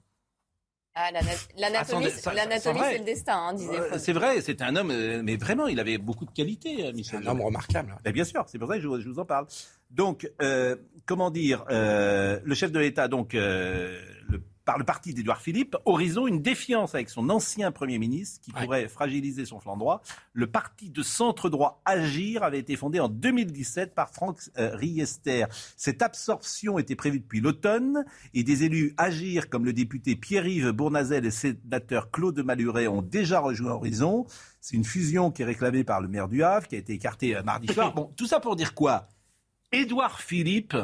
[SPEAKER 2] Ah, l'anatomie, c'est le destin, hein, disait
[SPEAKER 1] C'est vrai, c'est un homme, euh, mais vraiment, il avait beaucoup de qualités, euh, Michel.
[SPEAKER 5] Un homme remarquable.
[SPEAKER 1] Mais bien sûr, c'est pour ça que je, vous en parle. Donc, euh, comment dire, le chef de l'État, donc, le par le parti d'Édouard Philippe, Horizon une défiance avec son ancien Premier ministre qui pourrait fragiliser son flanc droit. Le parti de centre droit Agir avait été fondé en 2017 par Franck euh, Riester. Cette absorption était prévue depuis l'automne et des élus Agir comme le député Pierre-Yves Bournazel et le sénateur Claude Maluret ont déjà rejoint Horizon. C'est une fusion qui est réclamée par le maire du Havre qui a été écartée euh, mardi soir. Bon, tout ça pour dire quoi? Édouard Philippe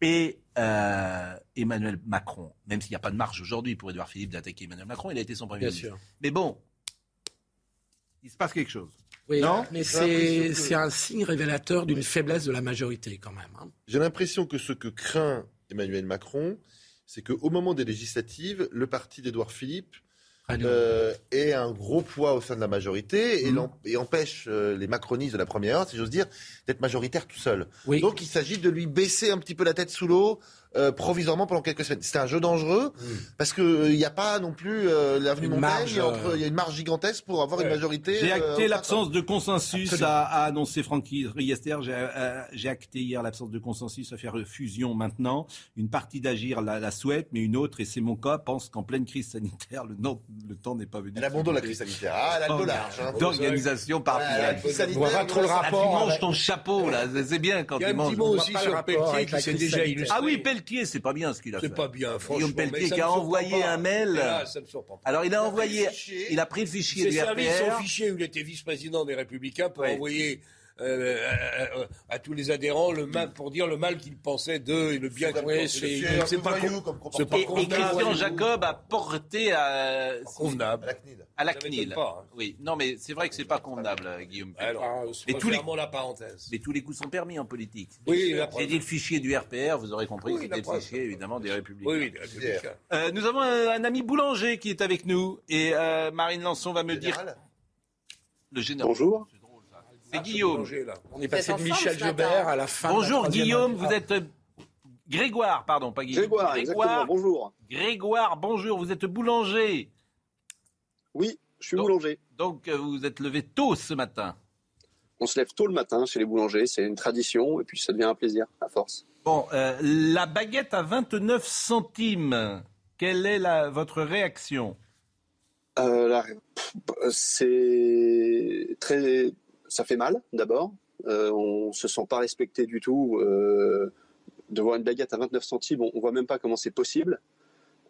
[SPEAKER 1] et euh, Emmanuel Macron, même s'il n'y a pas de marge aujourd'hui pour Édouard Philippe d'attaquer Emmanuel Macron, il a été son premier ministre. Mais bon, il se passe quelque chose.
[SPEAKER 5] Oui, non mais c'est un signe révélateur d'une faiblesse de la majorité quand même. Hein.
[SPEAKER 4] J'ai l'impression que ce que craint Emmanuel Macron, c'est qu'au moment des législatives, le parti d'Édouard Philippe euh, ait un gros poids au sein de la majorité et, mmh. empêche euh, les macronistes de la première heure, si j'ose dire, d'être majoritaire tout seul. Donc il s'agit de lui baisser un petit peu la tête sous l'eau euh, provisoirement pendant quelques semaines. C'était un jeu dangereux mm. parce que il euh, n'y a pas non plus euh, l'avenue Montaigne. Il y a une marge gigantesque pour avoir une majorité.
[SPEAKER 1] J'ai acté l'absence de consensus, à, a, annoncé Francky Riester. J'ai acté hier l'absence de consensus à faire fusion maintenant. Une partie d'agir la, la, souhaite, mais une autre, et c'est mon cas, pense qu'en pleine crise sanitaire, le, le temps n'est pas venu.
[SPEAKER 4] Elle abandonne la crise sanitaire. Ah, elle a le large. Hein.
[SPEAKER 1] D'organisation partisane.
[SPEAKER 5] On voit pas trop le rapport.
[SPEAKER 1] Tu manges ton chapeau là, c'est bien quand tu manges.
[SPEAKER 4] Il y a un petit mot aussi sur Pelletier qui s'est déjà illustré.
[SPEAKER 1] Ah oui, Pelletier, c'est pas bien ce qu'il a fait.
[SPEAKER 4] C'est pas bien, franchement.
[SPEAKER 1] Guillaume Pelletier qui a envoyé un mail. Alors il a envoyé, il a pris le fichier du RPR.
[SPEAKER 4] C'est son fichier où il était vice-président des Républicains pour envoyer euh, euh, à, tous les adhérents le mal pour dire le mal qu'ils pensaient d'eux et le bien qu'ils pensaient.
[SPEAKER 1] C'est pas, pas, pas Et, Christian Jacob a porté à
[SPEAKER 4] convenable
[SPEAKER 1] à la CNIL. Hein. Oui, non mais c'est vrai que c'est pas convenable, Guillaume.
[SPEAKER 4] Alors, mais tous les la parenthèse.
[SPEAKER 1] Mais tous les coups sont permis en politique.
[SPEAKER 4] Oui,
[SPEAKER 1] j'ai dit le fichier du RPR, vous aurez compris, que c'était le fichier évidemment des Républicains.
[SPEAKER 4] Oui, des Républicains.
[SPEAKER 1] Euh, nous avons un, ami boulanger qui est avec nous et Marine Lançon va me dire. Le général.
[SPEAKER 30] Bonjour.
[SPEAKER 1] C'est Guillaume.
[SPEAKER 5] On est passé de Michel Jobert à la fin.
[SPEAKER 1] Bonjour Guillaume, vous êtes euh, Grégoire, pardon, pas Guillaume.
[SPEAKER 30] Grégoire, Grégoire bonjour.
[SPEAKER 1] Grégoire, bonjour, vous êtes boulanger.
[SPEAKER 30] Oui, je suis boulanger.
[SPEAKER 1] Donc euh, vous êtes levé tôt ce matin.
[SPEAKER 30] On se lève tôt le matin chez les boulangers, c'est une tradition et puis ça devient un plaisir à force.
[SPEAKER 1] Bon, euh, la baguette à 29 centimes, quelle est la, votre réaction?
[SPEAKER 30] C'est très ça fait mal d'abord. Euh, on se sent pas respecté du tout. Euh, de voir une baguette à 29 centimes, on, ne voit même pas comment c'est possible.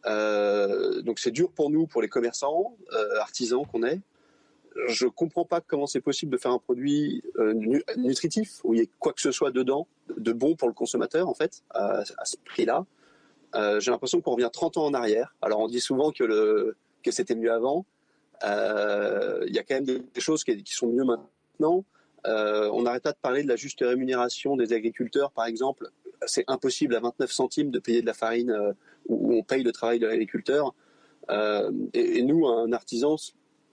[SPEAKER 30] Euh, donc c'est dur pour nous, pour les commerçants, euh, artisans qu'on est. Je comprends pas comment c'est possible de faire un produit nutritif où il y ait quoi que ce soit dedans de bon pour le consommateur en fait à, ce prix-là. J'ai l'impression qu'on revient 30 ans en arrière. Alors on dit souvent que c'était mieux avant. Il y a quand même des, choses qui sont mieux maintenant maintenant, euh, on n'arrête pas de parler de la juste rémunération des agriculteurs, par exemple. C'est impossible à 29 centimes de payer de la farine euh, où on paye le travail de l'agriculteur. Euh, et, nous, un artisan,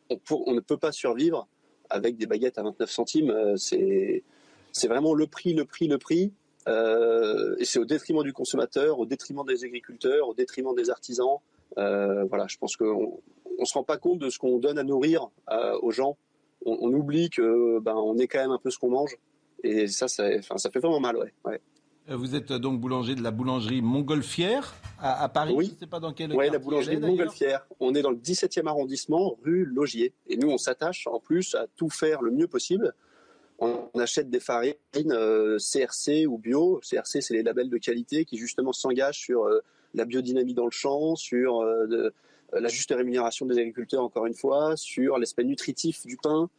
[SPEAKER 30] on, ne peut pas survivre avec des baguettes à 29 centimes. c'est vraiment le prix, le prix, le prix. et c'est au détriment du consommateur, au détriment des agriculteurs, au détriment des artisans. voilà, je pense qu'on ne se rend pas compte de ce qu'on donne à nourrir aux gens on, oublie que ben, on est quand même un peu ce qu'on mange. Et ça, ça, ça fait vraiment mal, ouais.
[SPEAKER 1] Euh, vous êtes euh, donc boulanger de la boulangerie Montgolfière à, Paris
[SPEAKER 30] Oui,
[SPEAKER 1] sais pas dans quel
[SPEAKER 30] Oui, la boulangerie Montgolfière. On est dans le 17e arrondissement, rue Logier. Et nous, on s'attache en plus à tout faire le mieux possible. On achète des farines CRC euh, ou bio. CRC, c'est les labels de qualité qui justement s'engagent sur la biodynamie dans le champ, sur la juste rémunération des agriculteurs, encore une fois, sur l'aspect nutritif du pain.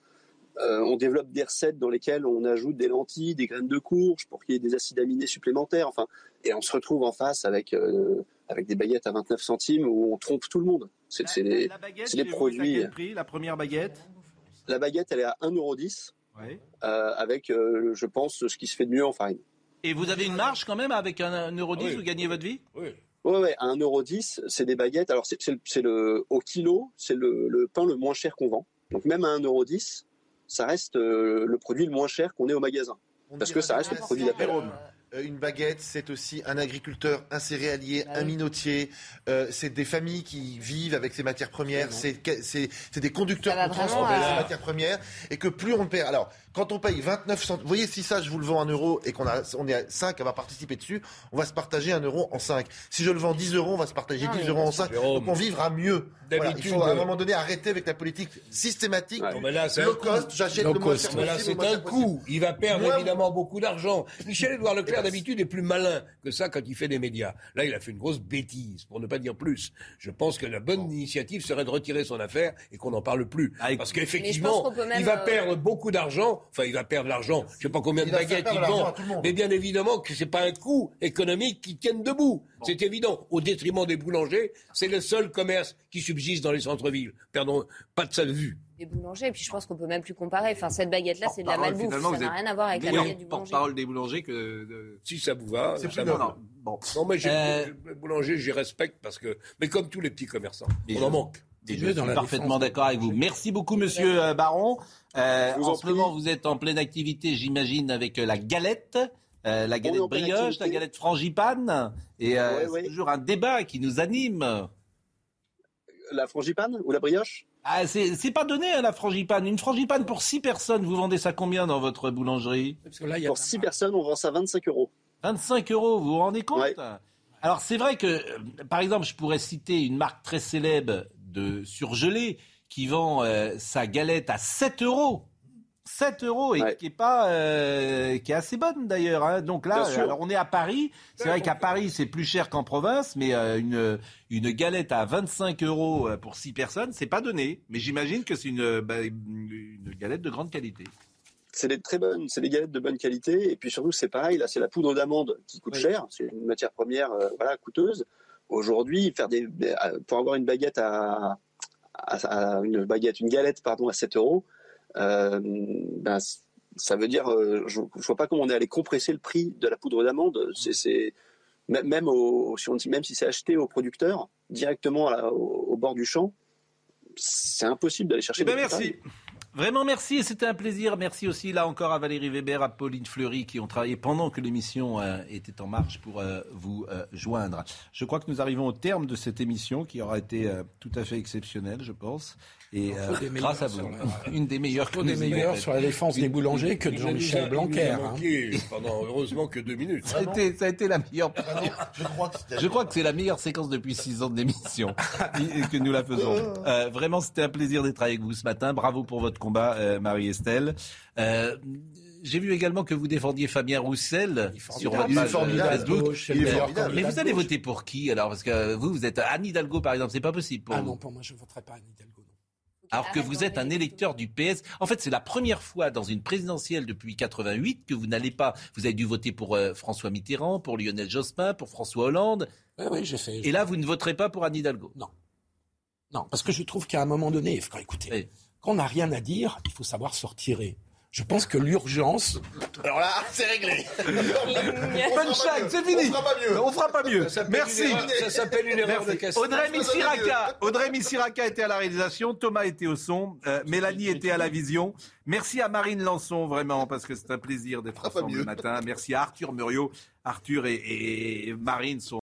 [SPEAKER 30] Euh, on développe des recettes dans lesquelles on ajoute des lentilles, des graines de courge pour qu'il y ait des acides aminés supplémentaires. Enfin, et on se retrouve en face avec euh, avec des baguettes à 29 centimes où on trompe tout le monde. C'est des, des produits.
[SPEAKER 1] quel prix, la première baguette?
[SPEAKER 30] La baguette, elle est à 1,10€. Ouais. Euh, avec, euh, je pense, ce qui se fait de mieux en farine.
[SPEAKER 1] Et vous avez une marge quand même avec 1,10€, oui. vous gagnez votre vie?
[SPEAKER 30] Oui. Oui, ouais, à 1,10€, c'est des baguettes. Alors, c'est le, le, au kilo, c'est le, le, pain le moins cher qu'on vend. Donc, même à 1,10€, ça reste euh, le produit le moins cher qu'on ait au magasin. On parce que ça reste le produit d'appel.
[SPEAKER 4] Euh, une baguette, c'est aussi un agriculteur, un céréalier, bah un minotier. Euh, c'est des familles qui vivent avec ces matières premières. C'est des conducteurs qui transportent ces matières premières. Et que plus on perd. Alors, quand on paye 29 centimes, vous voyez, si ça, je vous le vends en euros et qu'on on est à 5 à va participer dessus, on va se partager un euro en 5. Si je le vends 10 euros, on va se partager 10 euros en 5. Donc on vivra mieux. Voilà, il faut à un moment donné arrêter avec la politique systématique.
[SPEAKER 3] Ouais. mais là, low cost, j'achète le moins cher là, c'est un coup. Il va perdre évidemment beaucoup d'argent. Michel-Édouard Leclerc, d'habitude, est plus malin que ça quand il fait des médias. Là, il a fait une grosse bêtise, pour ne pas dire plus. Je pense que la bonne initiative serait de retirer son affaire et qu'on n'en parle plus. Parce qu'effectivement, il va perdre beaucoup d'argent. Enfin, il va perdre l'argent. Je sais pas combien de baguettes il vend. Mais bien évidemment que c'est pas un coût économique qui tienne debout. C'est évident. Au détriment des boulangers, c'est le seul commerce qui subsiste dans les centres-villes. Perdons pas de sa vue.
[SPEAKER 2] Les boulangers, et puis je pense qu'on peut même plus comparer. Enfin, cette baguette-là, c'est de la malbouffe. Ça n'a rien à voir avec la baguette du boulanger.
[SPEAKER 1] parole des boulangers que.
[SPEAKER 3] Si ça vous va.
[SPEAKER 4] C'est plus
[SPEAKER 3] non, bon. non, mais euh... les boulangers, j'y respecte parce que. Mais comme tous les petits commerçants, on en manque.
[SPEAKER 1] Et je suis parfaitement d'accord avec vous. Merci beaucoup, monsieur euh, Baron. Euh, en, en ce moment, vous êtes en pleine activité, j'imagine, avec euh, la galette. Euh, la galette brioche, la galette frangipane. Et euh, c'est toujours un débat qui nous anime.
[SPEAKER 30] La frangipane ou la brioche?
[SPEAKER 1] Ah, c'est pas donné à hein, la frangipane. Une frangipane pour 6 personnes, vous vendez ça combien dans votre boulangerie?
[SPEAKER 30] Parce que là, y a Pour 6 personnes, on vend ça 25 euros.
[SPEAKER 1] 25 euros, vous vous rendez compte? Ouais. Alors c'est vrai que, par exemple, je pourrais citer une marque très célèbre de surgelé qui vend euh, sa galette à 7 euros. 7 euros et ouais. qui est pas euh, qui est assez bonne d'ailleurs. Hein. Donc là, alors on est à Paris. C'est vrai qu'à Paris c'est plus cher qu'en province, mais euh, une une galette à 25 euros pour 6 personnes, c'est pas donné. Mais j'imagine que c'est une, bah, une galette de grande qualité.
[SPEAKER 30] C'est des très bonnes, c'est des galettes de bonne qualité et puis surtout c'est pareil là, c'est la poudre d'amande qui coûte oui. cher. C'est une matière première euh, voilà coûteuse. Aujourd'hui, faire des pour avoir une baguette à, à, à une baguette, une galette pardon à 7 euros euh, ben, ça veut dire, euh, je, je vois pas comment on est allé compresser le prix de la poudre d'amande. C'est même au, si on dit, même si c'est acheté au producteur directement à, au, au, bord du champ, c'est impossible d'aller chercher.
[SPEAKER 1] Eh ben merci. Vraiment merci c'était un plaisir. Merci aussi là encore à Valérie Weber, à Pauline Fleury qui ont travaillé pendant que l'émission euh, était en marche pour euh, vous euh, joindre. Je crois que nous arrivons au terme de cette émission qui aura été tout à fait exceptionnelle, je pense. Et grâce à vous, la... une des meilleures.
[SPEAKER 5] Une des meilleures sur la défense des boulangers que de Jean-Michel Blanquer.
[SPEAKER 3] Hein. Pendant heureusement que deux minutes.
[SPEAKER 1] Ça a, été, ça a été la meilleure. je crois que, je crois que c'est la meilleure séquence depuis six ans d'émission que nous la faisons. vraiment, c'était un plaisir d'être avec vous ce matin. Bravo pour votre combat, euh, Marie-Estelle. Euh, j'ai vu également que vous défendiez Fabien Roussel sur votre page Facebook. Mais vous allez voter pour qui alors? Parce que vous, vous êtes Anne Hidalgo, par exemple. C'est pas possible pour
[SPEAKER 5] ah
[SPEAKER 1] vous.
[SPEAKER 5] non, pour moi, je ne voterai pas Anne Hidalgo.
[SPEAKER 1] Alors que vous êtes un électeur du PS. En fait, c'est la première fois dans une présidentielle depuis 88 que vous n'allez pas. Vous avez dû voter pour euh, François Mitterrand, pour Lionel Jospin, pour François Hollande.
[SPEAKER 5] Oui, oui, j'ai fait.
[SPEAKER 1] Et là, vous ne voterez pas pour Anne Hidalgo
[SPEAKER 5] Non. Non, parce que je trouve qu'à un moment donné, écoutez, oui. quand on n'a rien à dire, il faut savoir se retirer. Je pense que l'urgence.
[SPEAKER 4] Alors là, c'est réglé.
[SPEAKER 1] Punchline, c'est fini.
[SPEAKER 4] On fera pas mieux.
[SPEAKER 1] On fera pas mieux. Merci.
[SPEAKER 3] Ça s'appelle une erreur de.
[SPEAKER 1] Audrey Missiraka. Audrey Missiraka était à la réalisation. Thomas était au son. Euh, Mélanie était à la vision. Merci à Marine Lançon, vraiment, parce que c'est un plaisir d'être ensemble le matin. Merci à Arthur Muriot. Arthur et, et Marine sont